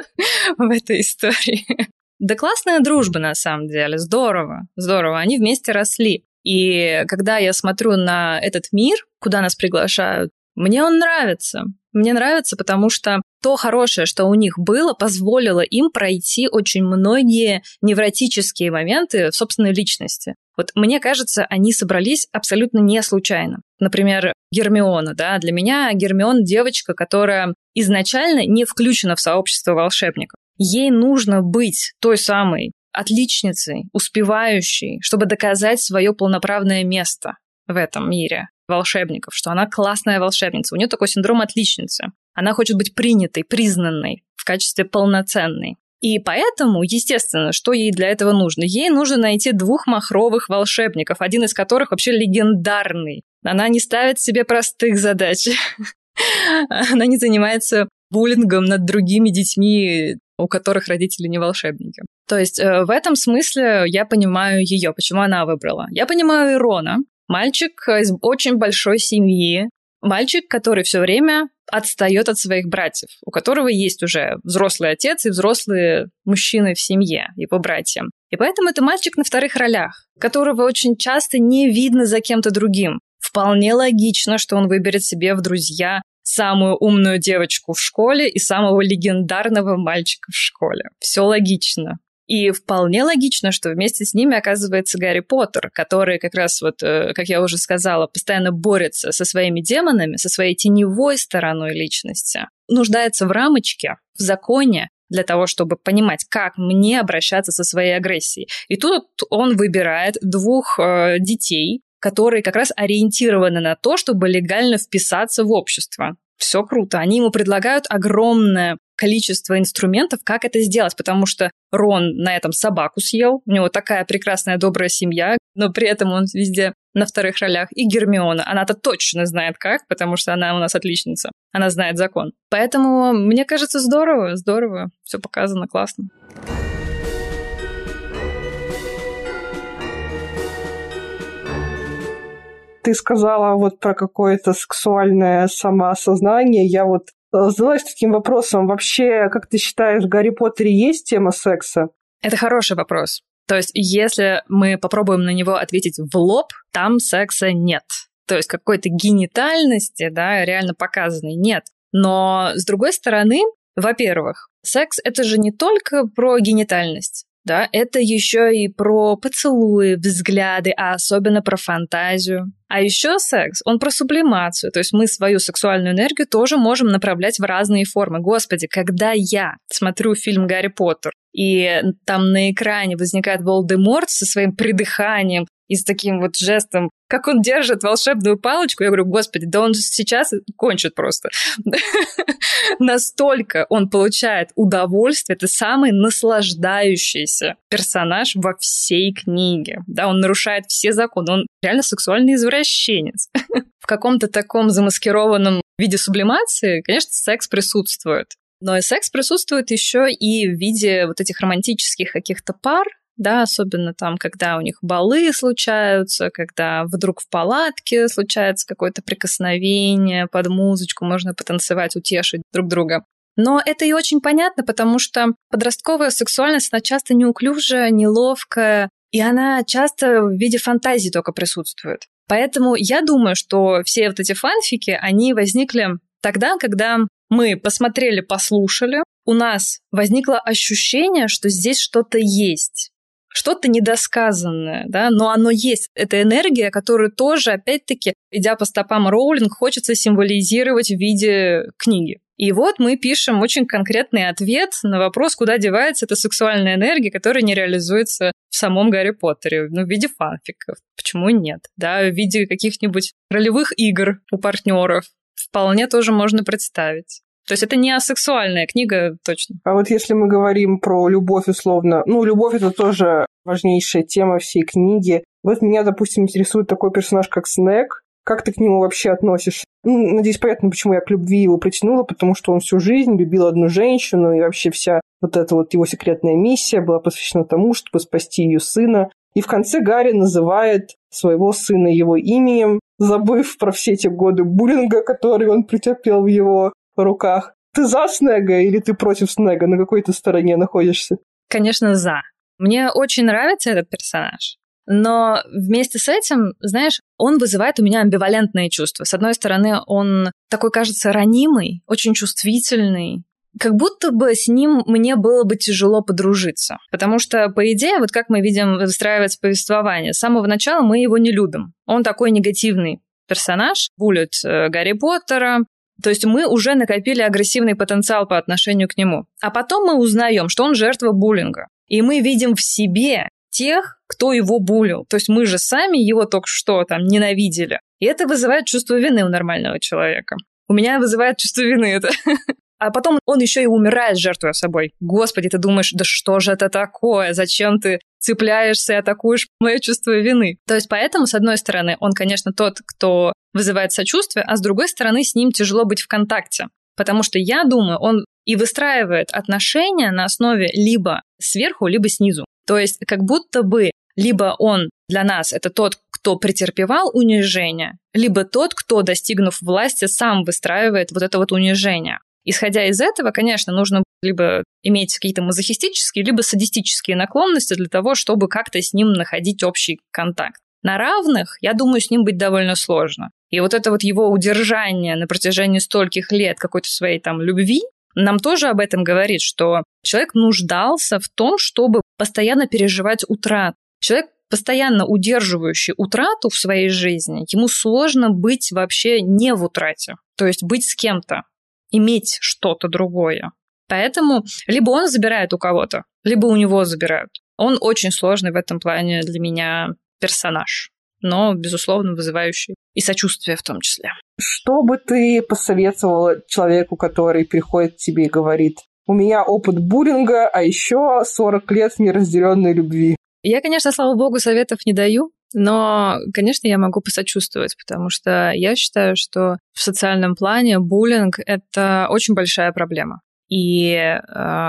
в этой истории. Да классная дружба, на самом деле, здорово, здорово, они вместе росли. И когда я смотрю на этот мир, куда нас приглашают, мне он нравится. Мне нравится, потому что то хорошее, что у них было, позволило им пройти очень многие невротические моменты в собственной личности. Вот мне кажется, они собрались абсолютно не случайно. Например, Гермиона, да, для меня Гермион девочка, которая изначально не включена в сообщество волшебников. Ей нужно быть той самой отличницей, успевающей, чтобы доказать свое полноправное место в этом мире волшебников, что она классная волшебница. У нее такой синдром отличницы. Она хочет быть принятой, признанной в качестве полноценной. И поэтому, естественно, что ей для этого нужно? Ей нужно найти двух махровых волшебников, один из которых вообще легендарный. Она не ставит себе простых задач. Она не занимается буллингом над другими детьми, у которых родители не волшебники. То есть э, в этом смысле я понимаю ее, почему она выбрала. Я понимаю Ирона, Мальчик из очень большой семьи, мальчик, который все время отстает от своих братьев, у которого есть уже взрослый отец и взрослые мужчины в семье, его братья. И поэтому это мальчик на вторых ролях, которого очень часто не видно за кем-то другим. Вполне логично, что он выберет себе в друзья самую умную девочку в школе и самого легендарного мальчика в школе. Все логично. И вполне логично, что вместе с ними оказывается Гарри Поттер, который как раз вот, э, как я уже сказала, постоянно борется со своими демонами, со своей теневой стороной личности, нуждается в рамочке, в законе, для того, чтобы понимать, как мне обращаться со своей агрессией. И тут он выбирает двух э, детей, которые как раз ориентированы на то, чтобы легально вписаться в общество. Все круто. Они ему предлагают огромное количество инструментов, как это сделать, потому что Рон на этом собаку съел, у него такая прекрасная добрая семья, но при этом он везде на вторых ролях. И Гермиона, она-то точно знает как, потому что она у нас отличница, она знает закон. Поэтому, мне кажется, здорово, здорово, все показано классно. ты сказала вот про какое-то сексуальное самоосознание. Я вот задалась таким вопросом. Вообще, как ты считаешь, в Гарри Поттере есть тема секса? Это хороший вопрос. То есть, если мы попробуем на него ответить в лоб, там секса нет. То есть какой-то генитальности, да, реально показанной нет. Но, с другой стороны, во-первых, секс — это же не только про генитальность да, это еще и про поцелуи, взгляды, а особенно про фантазию. А еще секс, он про сублимацию, то есть мы свою сексуальную энергию тоже можем направлять в разные формы. Господи, когда я смотрю фильм «Гарри Поттер», и там на экране возникает Волдеморт со своим придыханием, и с таким вот жестом, как он держит волшебную палочку, я говорю, господи, да он сейчас кончит просто. Настолько он получает удовольствие, это самый наслаждающийся персонаж во всей книге. Да, он нарушает все законы, он реально сексуальный извращенец. В каком-то таком замаскированном виде сублимации, конечно, секс присутствует. Но и секс присутствует еще и в виде вот этих романтических каких-то пар, да, особенно там, когда у них балы случаются, когда вдруг в палатке случается какое-то прикосновение под музычку, можно потанцевать, утешить друг друга. Но это и очень понятно, потому что подростковая сексуальность, она часто неуклюжая, неловкая, и она часто в виде фантазии только присутствует. Поэтому я думаю, что все вот эти фанфики, они возникли тогда, когда мы посмотрели, послушали, у нас возникло ощущение, что здесь что-то есть что-то недосказанное, да, но оно есть. Это энергия, которую тоже, опять-таки, идя по стопам Роулинг, хочется символизировать в виде книги. И вот мы пишем очень конкретный ответ на вопрос, куда девается эта сексуальная энергия, которая не реализуется в самом Гарри Поттере, ну, в виде фанфиков. Почему нет? Да, в виде каких-нибудь ролевых игр у партнеров. Вполне тоже можно представить. То есть это не асексуальная книга, точно. А вот если мы говорим про любовь, условно, ну, любовь это тоже важнейшая тема всей книги. Вот меня, допустим, интересует такой персонаж, как Снег. Как ты к нему вообще относишься? Ну, надеюсь, понятно, почему я к любви его притянула, потому что он всю жизнь любил одну женщину, и вообще вся вот эта вот его секретная миссия была посвящена тому, чтобы спасти ее сына. И в конце Гарри называет своего сына его именем, забыв про все эти годы буллинга, который он претерпел в его руках. Ты за Снега или ты против Снега? На какой ты стороне находишься? Конечно, за. Мне очень нравится этот персонаж. Но вместе с этим, знаешь, он вызывает у меня амбивалентные чувства. С одной стороны, он такой, кажется, ранимый, очень чувствительный, как будто бы с ним мне было бы тяжело подружиться. Потому что, по идее, вот как мы видим выстраивается повествование, с самого начала мы его не любим. Он такой негативный персонаж, булит э, Гарри Поттера, то есть мы уже накопили агрессивный потенциал по отношению к нему. А потом мы узнаем, что он жертва буллинга. И мы видим в себе тех, кто его булил. То есть мы же сами его только что там ненавидели. И это вызывает чувство вины у нормального человека. У меня вызывает чувство вины это. А потом он еще и умирает, жертвуя собой. Господи, ты думаешь, да что же это такое? Зачем ты цепляешься и атакуешь мое чувство вины? То есть поэтому, с одной стороны, он, конечно, тот, кто вызывает сочувствие, а с другой стороны, с ним тяжело быть в контакте. Потому что я думаю, он и выстраивает отношения на основе либо сверху, либо снизу. То есть как будто бы либо он для нас это тот, кто претерпевал унижение, либо тот, кто, достигнув власти, сам выстраивает вот это вот унижение. Исходя из этого, конечно, нужно либо иметь какие-то мазохистические, либо садистические наклонности для того, чтобы как-то с ним находить общий контакт. На равных, я думаю, с ним быть довольно сложно. И вот это вот его удержание на протяжении стольких лет какой-то своей там любви, нам тоже об этом говорит, что человек нуждался в том, чтобы постоянно переживать утрат. Человек, постоянно удерживающий утрату в своей жизни, ему сложно быть вообще не в утрате, то есть быть с кем-то, иметь что-то другое. Поэтому либо он забирает у кого-то, либо у него забирают. Он очень сложный в этом плане для меня персонаж, но, безусловно, вызывающий и сочувствие в том числе. Что бы ты посоветовала человеку, который приходит к тебе и говорит, у меня опыт буллинга, а еще 40 лет неразделенной любви? Я, конечно, слава богу, советов не даю, но, конечно, я могу посочувствовать, потому что я считаю, что в социальном плане буллинг — это очень большая проблема. И, э,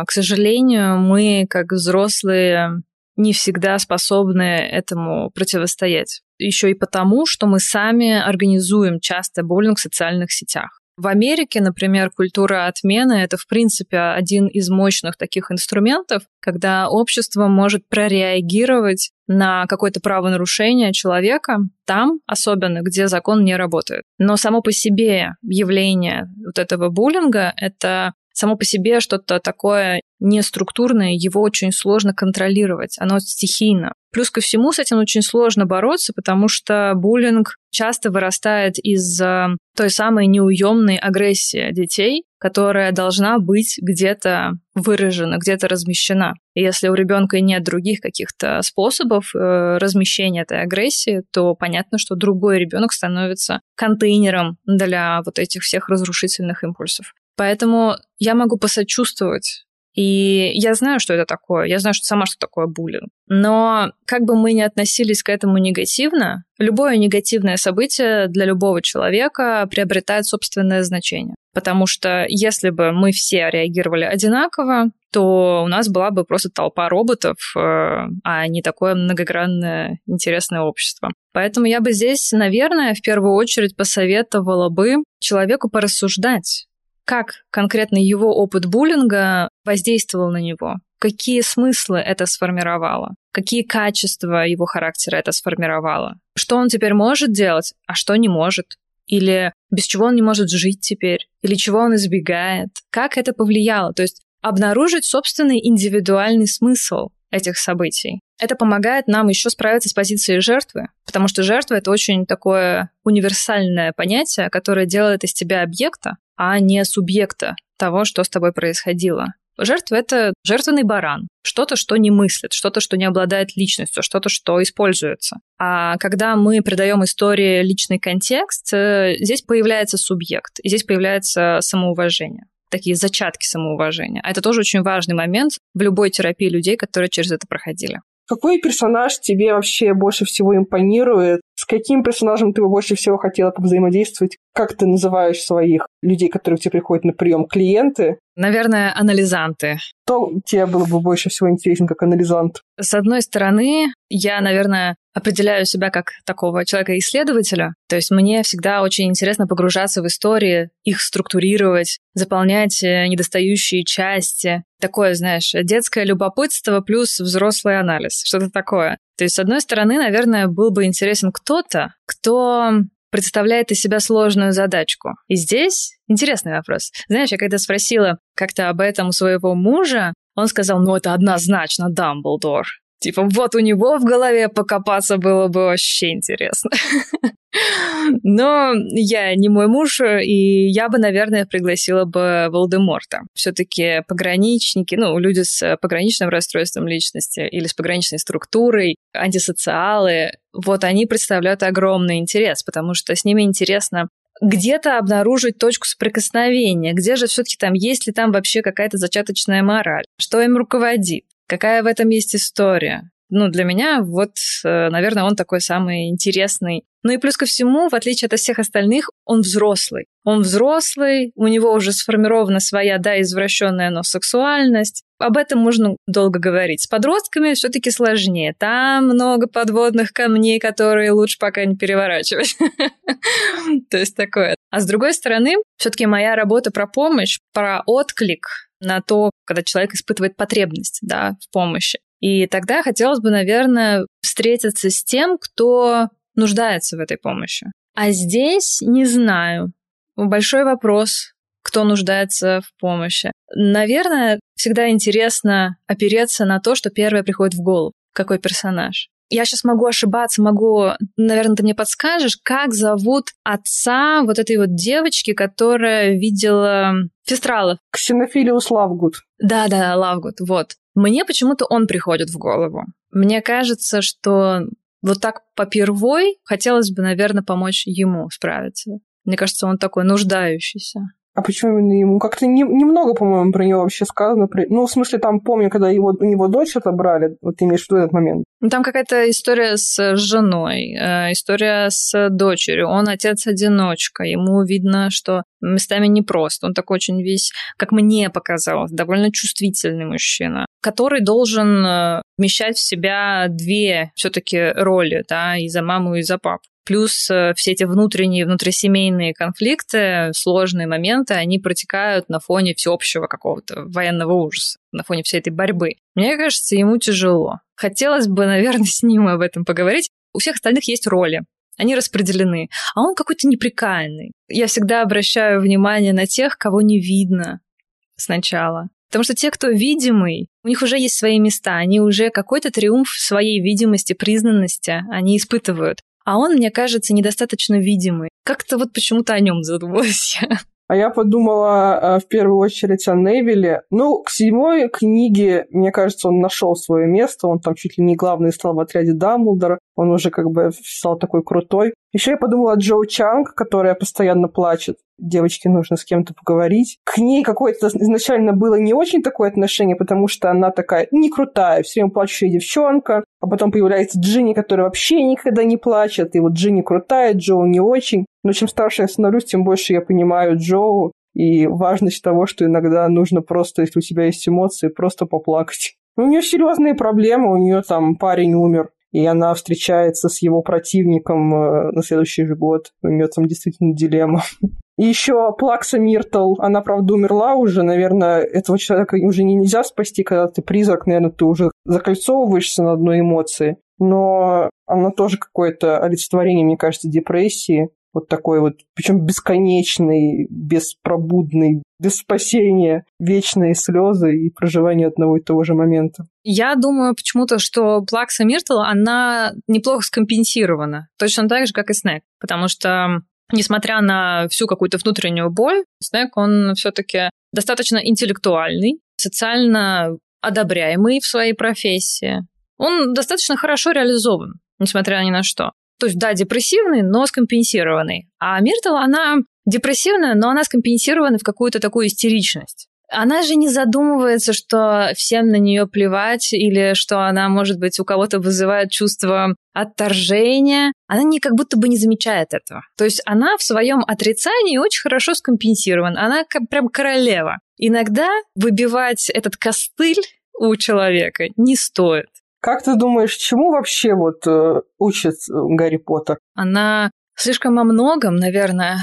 к сожалению, мы, как взрослые, не всегда способны этому противостоять. Еще и потому, что мы сами организуем часто буллинг в социальных сетях. В Америке, например, культура отмены — это, в принципе, один из мощных таких инструментов, когда общество может прореагировать на какое-то правонарушение человека там, особенно, где закон не работает. Но само по себе явление вот этого буллинга — это само по себе что-то такое неструктурное, его очень сложно контролировать, оно стихийно. Плюс ко всему с этим очень сложно бороться, потому что буллинг часто вырастает из э, той самой неуемной агрессии детей, которая должна быть где-то выражена, где-то размещена. И если у ребенка нет других каких-то способов э, размещения этой агрессии, то понятно, что другой ребенок становится контейнером для вот этих всех разрушительных импульсов. Поэтому я могу посочувствовать и я знаю, что это такое, я знаю, что сама, что такое буллинг. Но как бы мы ни относились к этому негативно, любое негативное событие для любого человека приобретает собственное значение. Потому что если бы мы все реагировали одинаково, то у нас была бы просто толпа роботов, э, а не такое многогранное интересное общество. Поэтому я бы здесь, наверное, в первую очередь посоветовала бы человеку порассуждать, как конкретно его опыт буллинга воздействовал на него, какие смыслы это сформировало, какие качества его характера это сформировало, что он теперь может делать, а что не может, или без чего он не может жить теперь, или чего он избегает, как это повлияло. То есть обнаружить собственный индивидуальный смысл этих событий. Это помогает нам еще справиться с позицией жертвы, потому что жертва — это очень такое универсальное понятие, которое делает из тебя объекта, а не субъекта того, что с тобой происходило. Жертва — это жертвенный баран, что-то, что не мыслит, что-то, что не обладает личностью, что-то, что используется. А когда мы придаем истории личный контекст, э, здесь появляется субъект, и здесь появляется самоуважение такие зачатки самоуважения. А это тоже очень важный момент в любой терапии людей, которые через это проходили. Какой персонаж тебе вообще больше всего импонирует? С каким персонажем ты бы больше всего хотела взаимодействовать? Как ты называешь своих людей, которые к тебе приходят на прием? Клиенты? Наверное, анализанты. Кто тебе было бы больше всего интересен как анализант? С одной стороны, я, наверное, определяю себя как такого человека-исследователя. То есть мне всегда очень интересно погружаться в истории, их структурировать, заполнять э, недостающие части. Такое, знаешь, детское любопытство плюс взрослый анализ. Что-то такое. То есть, с одной стороны, наверное, был бы интересен кто-то, кто представляет из себя сложную задачку. И здесь интересный вопрос. Знаешь, я когда спросила как-то об этом у своего мужа, он сказал, ну это однозначно Дамблдор. Типа, вот у него в голове покопаться было бы вообще интересно. Но я не мой муж, и я бы, наверное, пригласила бы Волдеморта. Все-таки пограничники, ну, люди с пограничным расстройством личности или с пограничной структурой, антисоциалы, вот они представляют огромный интерес, потому что с ними интересно где-то обнаружить точку соприкосновения, где же все-таки там, есть ли там вообще какая-то зачаточная мораль, что им руководит. Какая в этом есть история? Ну, для меня вот, э, наверное, он такой самый интересный. Ну и плюс ко всему, в отличие от всех остальных, он взрослый. Он взрослый, у него уже сформирована своя, да, извращенная, но сексуальность. об этом можно долго говорить. С подростками все-таки сложнее. Там много подводных камней, которые лучше пока не переворачивать. То есть такое. А с другой стороны, все-таки моя работа про помощь, про отклик на то, когда человек испытывает потребность да, в помощи. И тогда хотелось бы, наверное, встретиться с тем, кто нуждается в этой помощи. А здесь не знаю. Большой вопрос, кто нуждается в помощи. Наверное, всегда интересно опереться на то, что первое приходит в голову. Какой персонаж. Я сейчас могу ошибаться, могу, наверное, ты мне подскажешь, как зовут отца вот этой вот девочки, которая видела Фестралов. Ксенофилиус Лавгуд. Да-да, Лавгуд, вот. Мне почему-то он приходит в голову. Мне кажется, что вот так по первой хотелось бы, наверное, помочь ему справиться. Мне кажется, он такой нуждающийся. А почему именно ему? Как-то не, немного, по-моему, про него вообще сказано. Ну, в смысле, там помню, когда его, у него дочь отобрали, вот ты имеешь в виду этот момент. Ну, там какая-то история с женой, э, история с дочерью. Он отец-одиночка. Ему видно, что местами непросто. Он такой очень весь, как мне показалось, довольно чувствительный мужчина, который должен э, вмещать в себя две все-таки роли, да, и за маму, и за папу. Плюс э, все эти внутренние, внутрисемейные конфликты, сложные моменты, они протекают на фоне всеобщего какого-то военного ужаса, на фоне всей этой борьбы. Мне кажется, ему тяжело. Хотелось бы, наверное, с ним об этом поговорить. У всех остальных есть роли. Они распределены. А он какой-то неприкаянный. Я всегда обращаю внимание на тех, кого не видно сначала. Потому что те, кто видимый, у них уже есть свои места, они уже какой-то триумф своей видимости, признанности они испытывают а он, мне кажется, недостаточно видимый. Как-то вот почему-то о нем задумалась я. А я подумала э, в первую очередь о Невиле. Ну, к седьмой книге, мне кажется, он нашел свое место. Он там чуть ли не главный стал в отряде Дамблдора. Он уже как бы стал такой крутой. Еще я подумала о Джоу Чанг, которая постоянно плачет. Девочке нужно с кем-то поговорить. К ней какое-то изначально было не очень такое отношение, потому что она такая не крутая, все время плачущая девчонка. А потом появляется Джинни, которая вообще никогда не плачет. И вот Джинни крутая, Джоу не очень. Но чем старше я становлюсь, тем больше я понимаю Джоу и важность того, что иногда нужно просто, если у тебя есть эмоции, просто поплакать. У нее серьезные проблемы, у нее там парень умер, и она встречается с его противником э, на следующий же год. У нее там действительно дилемма. И еще Плакса Миртл, она, правда, умерла уже, наверное, этого человека уже нельзя спасти, когда ты призрак, наверное, ты уже закольцовываешься на одной эмоции. Но она тоже какое-то олицетворение, мне кажется, депрессии. Вот такой вот, причем бесконечный, беспробудный, без спасения, вечные слезы и проживание одного и того же момента. Я думаю почему-то, что Плакса Миртл, она неплохо скомпенсирована. Точно так же, как и Снег. Потому что несмотря на всю какую-то внутреннюю боль, Снег, он все-таки достаточно интеллектуальный, социально одобряемый в своей профессии. Он достаточно хорошо реализован, несмотря ни на что. То есть, да, депрессивный, но скомпенсированный. А Миртл, она депрессивная, но она скомпенсирована в какую-то такую истеричность. Она же не задумывается, что всем на нее плевать или что она, может быть, у кого-то вызывает чувство отторжения. Она не как будто бы не замечает этого. То есть она в своем отрицании очень хорошо скомпенсирована. Она как прям королева. Иногда выбивать этот костыль у человека не стоит. Как ты думаешь, чему вообще вот э, учит э, Гарри Поттер? Она слишком о многом, наверное.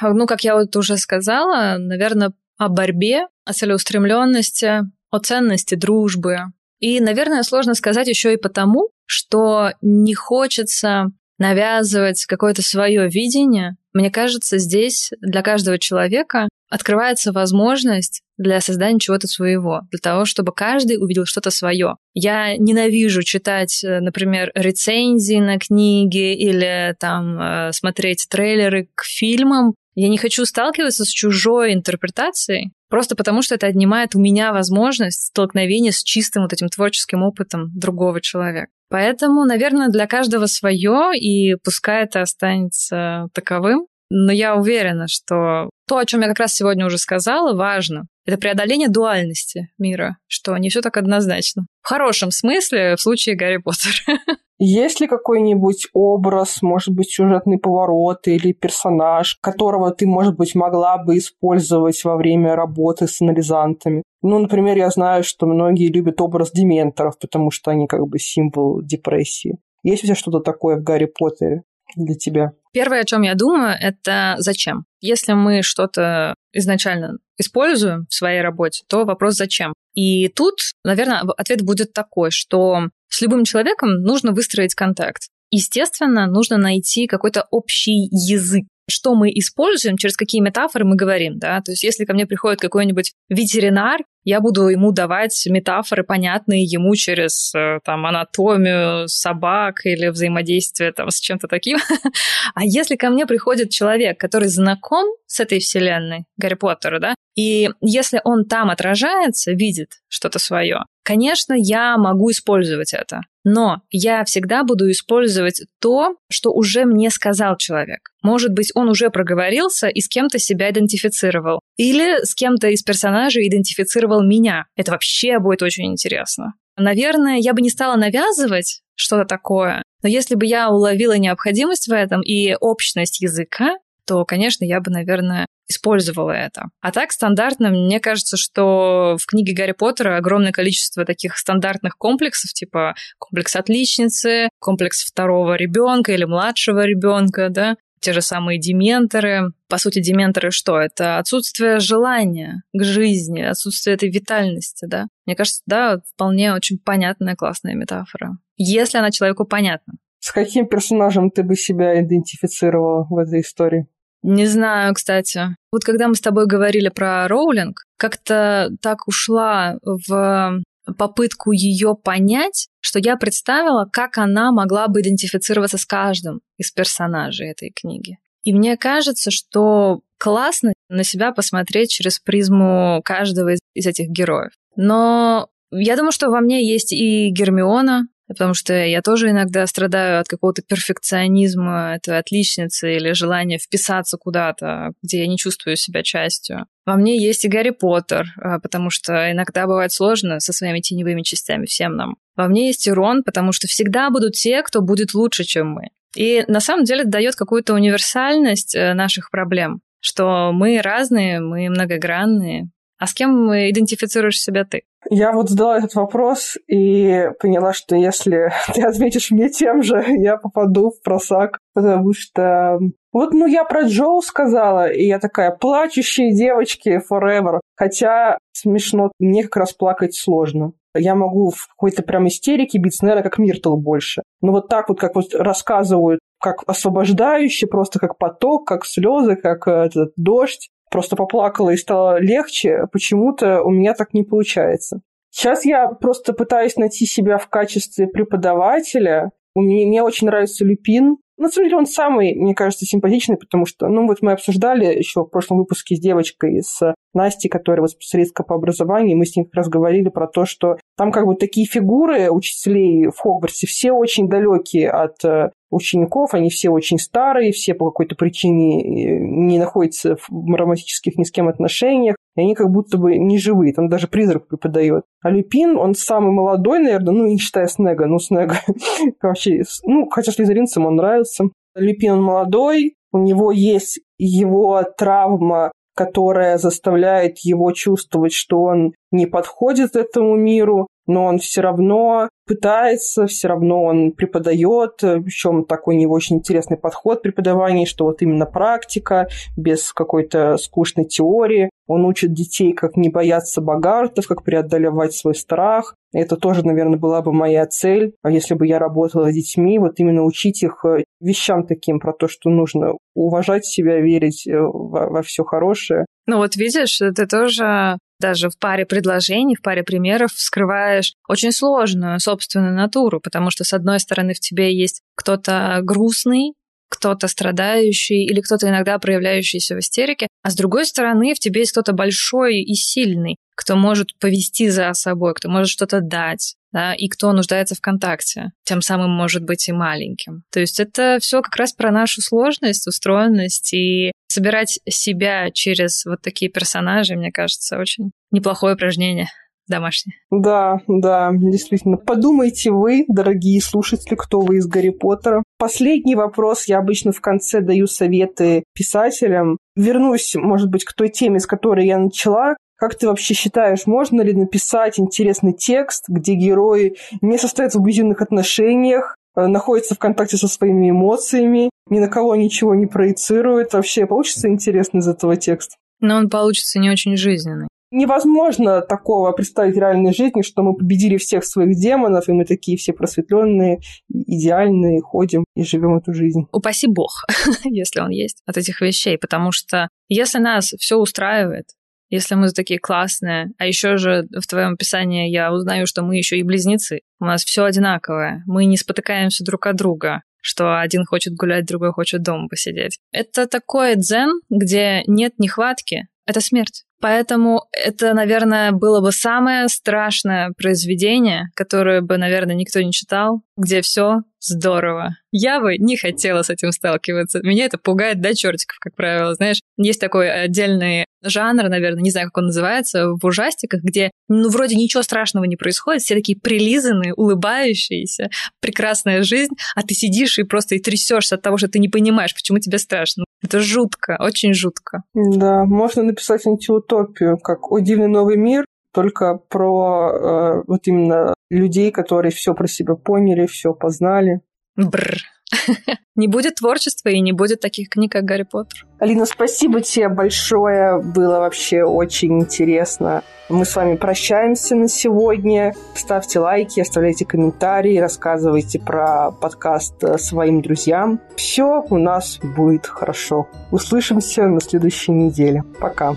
Ну, как я вот уже сказала, наверное, о борьбе, о целеустремленности, о ценности дружбы. И, наверное, сложно сказать еще и потому, что не хочется навязывать какое-то свое видение. Мне кажется, здесь для каждого человека открывается возможность для создания чего-то своего, для того, чтобы каждый увидел что-то свое. Я ненавижу читать, э, например, рецензии на книги или там э, смотреть трейлеры к фильмам. Я не хочу сталкиваться с чужой интерпретацией, просто потому что это отнимает у меня возможность столкновения с чистым вот этим творческим опытом другого человека. Поэтому, наверное, для каждого свое, и пускай это останется таковым. Но я уверена, что то, о чем я как раз сегодня уже сказала, важно. Это преодоление дуальности мира, что не все так однозначно. В хорошем смысле в случае Гарри Поттера. Есть ли какой-нибудь образ, может быть, сюжетный поворот или персонаж, которого ты, может быть, могла бы использовать во время работы с анализантами? Ну, например, я знаю, что многие любят образ дементоров, потому что они как бы символ депрессии. Есть у тебя что-то такое в Гарри Поттере для тебя? Первое, о чем я думаю, это зачем. Если мы что-то изначально используем в своей работе, то вопрос зачем. И тут, наверное, ответ будет такой, что с любым человеком нужно выстроить контакт. Естественно, нужно найти какой-то общий язык что мы используем, через какие метафоры мы говорим, да, то есть если ко мне приходит какой-нибудь ветеринар, я буду ему давать метафоры, понятные ему через э, там, анатомию собак или взаимодействие там, с чем-то таким. а если ко мне приходит человек, который знаком с этой вселенной, Гарри Поттера, да, и если он там отражается, видит что-то свое, конечно, я могу использовать это. Но я всегда буду использовать то, что уже мне сказал человек. Может быть, он уже проговорился и с кем-то себя идентифицировал. Или с кем-то из персонажей идентифицировал меня. Это вообще будет очень интересно. Наверное, я бы не стала навязывать что-то такое, но если бы я уловила необходимость в этом и общность языка, то, конечно, я бы, наверное, использовала это. А так стандартно, мне кажется, что в книге Гарри Поттера огромное количество таких стандартных комплексов, типа комплекс отличницы, комплекс второго ребенка или младшего ребенка, да, те же самые дементоры. По сути, дементоры что? Это отсутствие желания к жизни, отсутствие этой витальности, да? Мне кажется, да, вполне очень понятная, классная метафора. Если она человеку понятна. С каким персонажем ты бы себя идентифицировала в этой истории? Не знаю, кстати. Вот когда мы с тобой говорили про Роулинг, как-то так ушла в попытку ее понять, что я представила, как она могла бы идентифицироваться с каждым из персонажей этой книги. И мне кажется, что классно на себя посмотреть через призму каждого из этих героев. Но я думаю, что во мне есть и Гермиона, потому что я тоже иногда страдаю от какого-то перфекционизма этой отличницы или желания вписаться куда-то, где я не чувствую себя частью. Во мне есть и Гарри Поттер, а, потому что иногда бывает сложно со своими теневыми частями всем нам. Во мне есть и Рон, потому что всегда будут те, кто будет лучше, чем мы. И на самом деле это дает какую-то универсальность э, наших проблем, что мы разные, мы многогранные. А с кем идентифицируешь себя ты? Я вот задала этот вопрос и поняла, что если ты ответишь мне тем же, я попаду в просак, потому что... Вот, ну, я про Джоу сказала, и я такая, плачущие девочки forever. Хотя смешно, мне как раз плакать сложно. Я могу в какой-то прям истерике биться, наверное, как Миртл больше. Но вот так вот, как вот рассказывают, как освобождающий, просто как поток, как слезы, как этот дождь, просто поплакала и стало легче, почему-то у меня так не получается. Сейчас я просто пытаюсь найти себя в качестве преподавателя. Мне, мне очень нравится Люпин. На самом деле он самый, мне кажется, симпатичный, потому что, ну вот мы обсуждали еще в прошлом выпуске с девочкой, с Настей, которая вот специалистка по образованию, мы с ней как раз говорили про то, что там как бы такие фигуры учителей в Хогвартсе все очень далекие от э, учеников, они все очень старые, все по какой-то причине э, не находятся в романтических ни с кем отношениях, и они как будто бы не живые, там даже призрак преподает. А Люпин, он самый молодой, наверное, ну, не считая Снега, ну, Снега вообще, ну, хотя слизеринцам он нравится. Люпин, он молодой, у него есть его травма которая заставляет его чувствовать, что он не подходит этому миру, но он все равно пытается, все равно он преподает, причем такой него очень интересный подход преподавания, что вот именно практика, без какой-то скучной теории. Он учит детей, как не бояться богартов, как преодолевать свой страх. Это тоже, наверное, была бы моя цель, а если бы я работала с детьми, вот именно учить их э, вещам таким, про то, что нужно уважать себя, верить э, во, во все хорошее. Ну вот видишь, ты тоже даже в паре предложений, в паре примеров вскрываешь очень сложную собственную натуру, потому что, с одной стороны, в тебе есть кто-то грустный, кто-то страдающий или кто-то иногда проявляющийся в истерике, а с другой стороны в тебе есть кто-то большой и сильный, кто может повести за собой, кто может что-то дать, да, и кто нуждается в контакте, тем самым может быть и маленьким. То есть это все как раз про нашу сложность, устроенность и собирать себя через вот такие персонажи, мне кажется, очень неплохое упражнение домашнее. Да, да, действительно. Подумайте вы, дорогие слушатели, кто вы из Гарри Поттера. Последний вопрос. Я обычно в конце даю советы писателям. Вернусь, может быть, к той теме, с которой я начала. Как ты вообще считаешь, можно ли написать интересный текст, где герои не состоят в абьюзивных отношениях, э, находятся в контакте со своими эмоциями, ни на кого ничего не проецируют? Вообще получится интересно из этого текста? Но он получится не очень жизненный невозможно такого представить в реальной жизни, что мы победили всех своих демонов, и мы такие все просветленные, идеальные, ходим и живем эту жизнь. Упаси бог, если он есть, от этих вещей, потому что если нас все устраивает, если мы такие классные, а еще же в твоем описании я узнаю, что мы еще и близнецы, у нас все одинаковое, мы не спотыкаемся друг от друга, что один хочет гулять, другой хочет дома посидеть. Это такой дзен, где нет нехватки, это смерть. Поэтому это, наверное, было бы самое страшное произведение, которое бы, наверное, никто не читал, где все здорово. Я бы не хотела с этим сталкиваться. Меня это пугает до чертиков, как правило. Знаешь, есть такой отдельный жанр, наверное, не знаю, как он называется, в ужастиках, где, ну, вроде ничего страшного не происходит, все такие прилизанные, улыбающиеся, прекрасная жизнь, а ты сидишь и просто и трясешься от того, что ты не понимаешь, почему тебе страшно. Это жутко, очень жутко. Да, можно написать антиутопию, как «О дивный новый мир», только про э, вот именно людей, которые все про себя поняли, все познали. Бррр. Не будет творчества и не будет таких книг, как Гарри Поттер. Алина, спасибо тебе большое. Было вообще очень интересно. Мы с вами прощаемся на сегодня. Ставьте лайки, оставляйте комментарии, рассказывайте про подкаст э, своим друзьям. Все у нас будет хорошо. Услышимся на следующей неделе. Пока.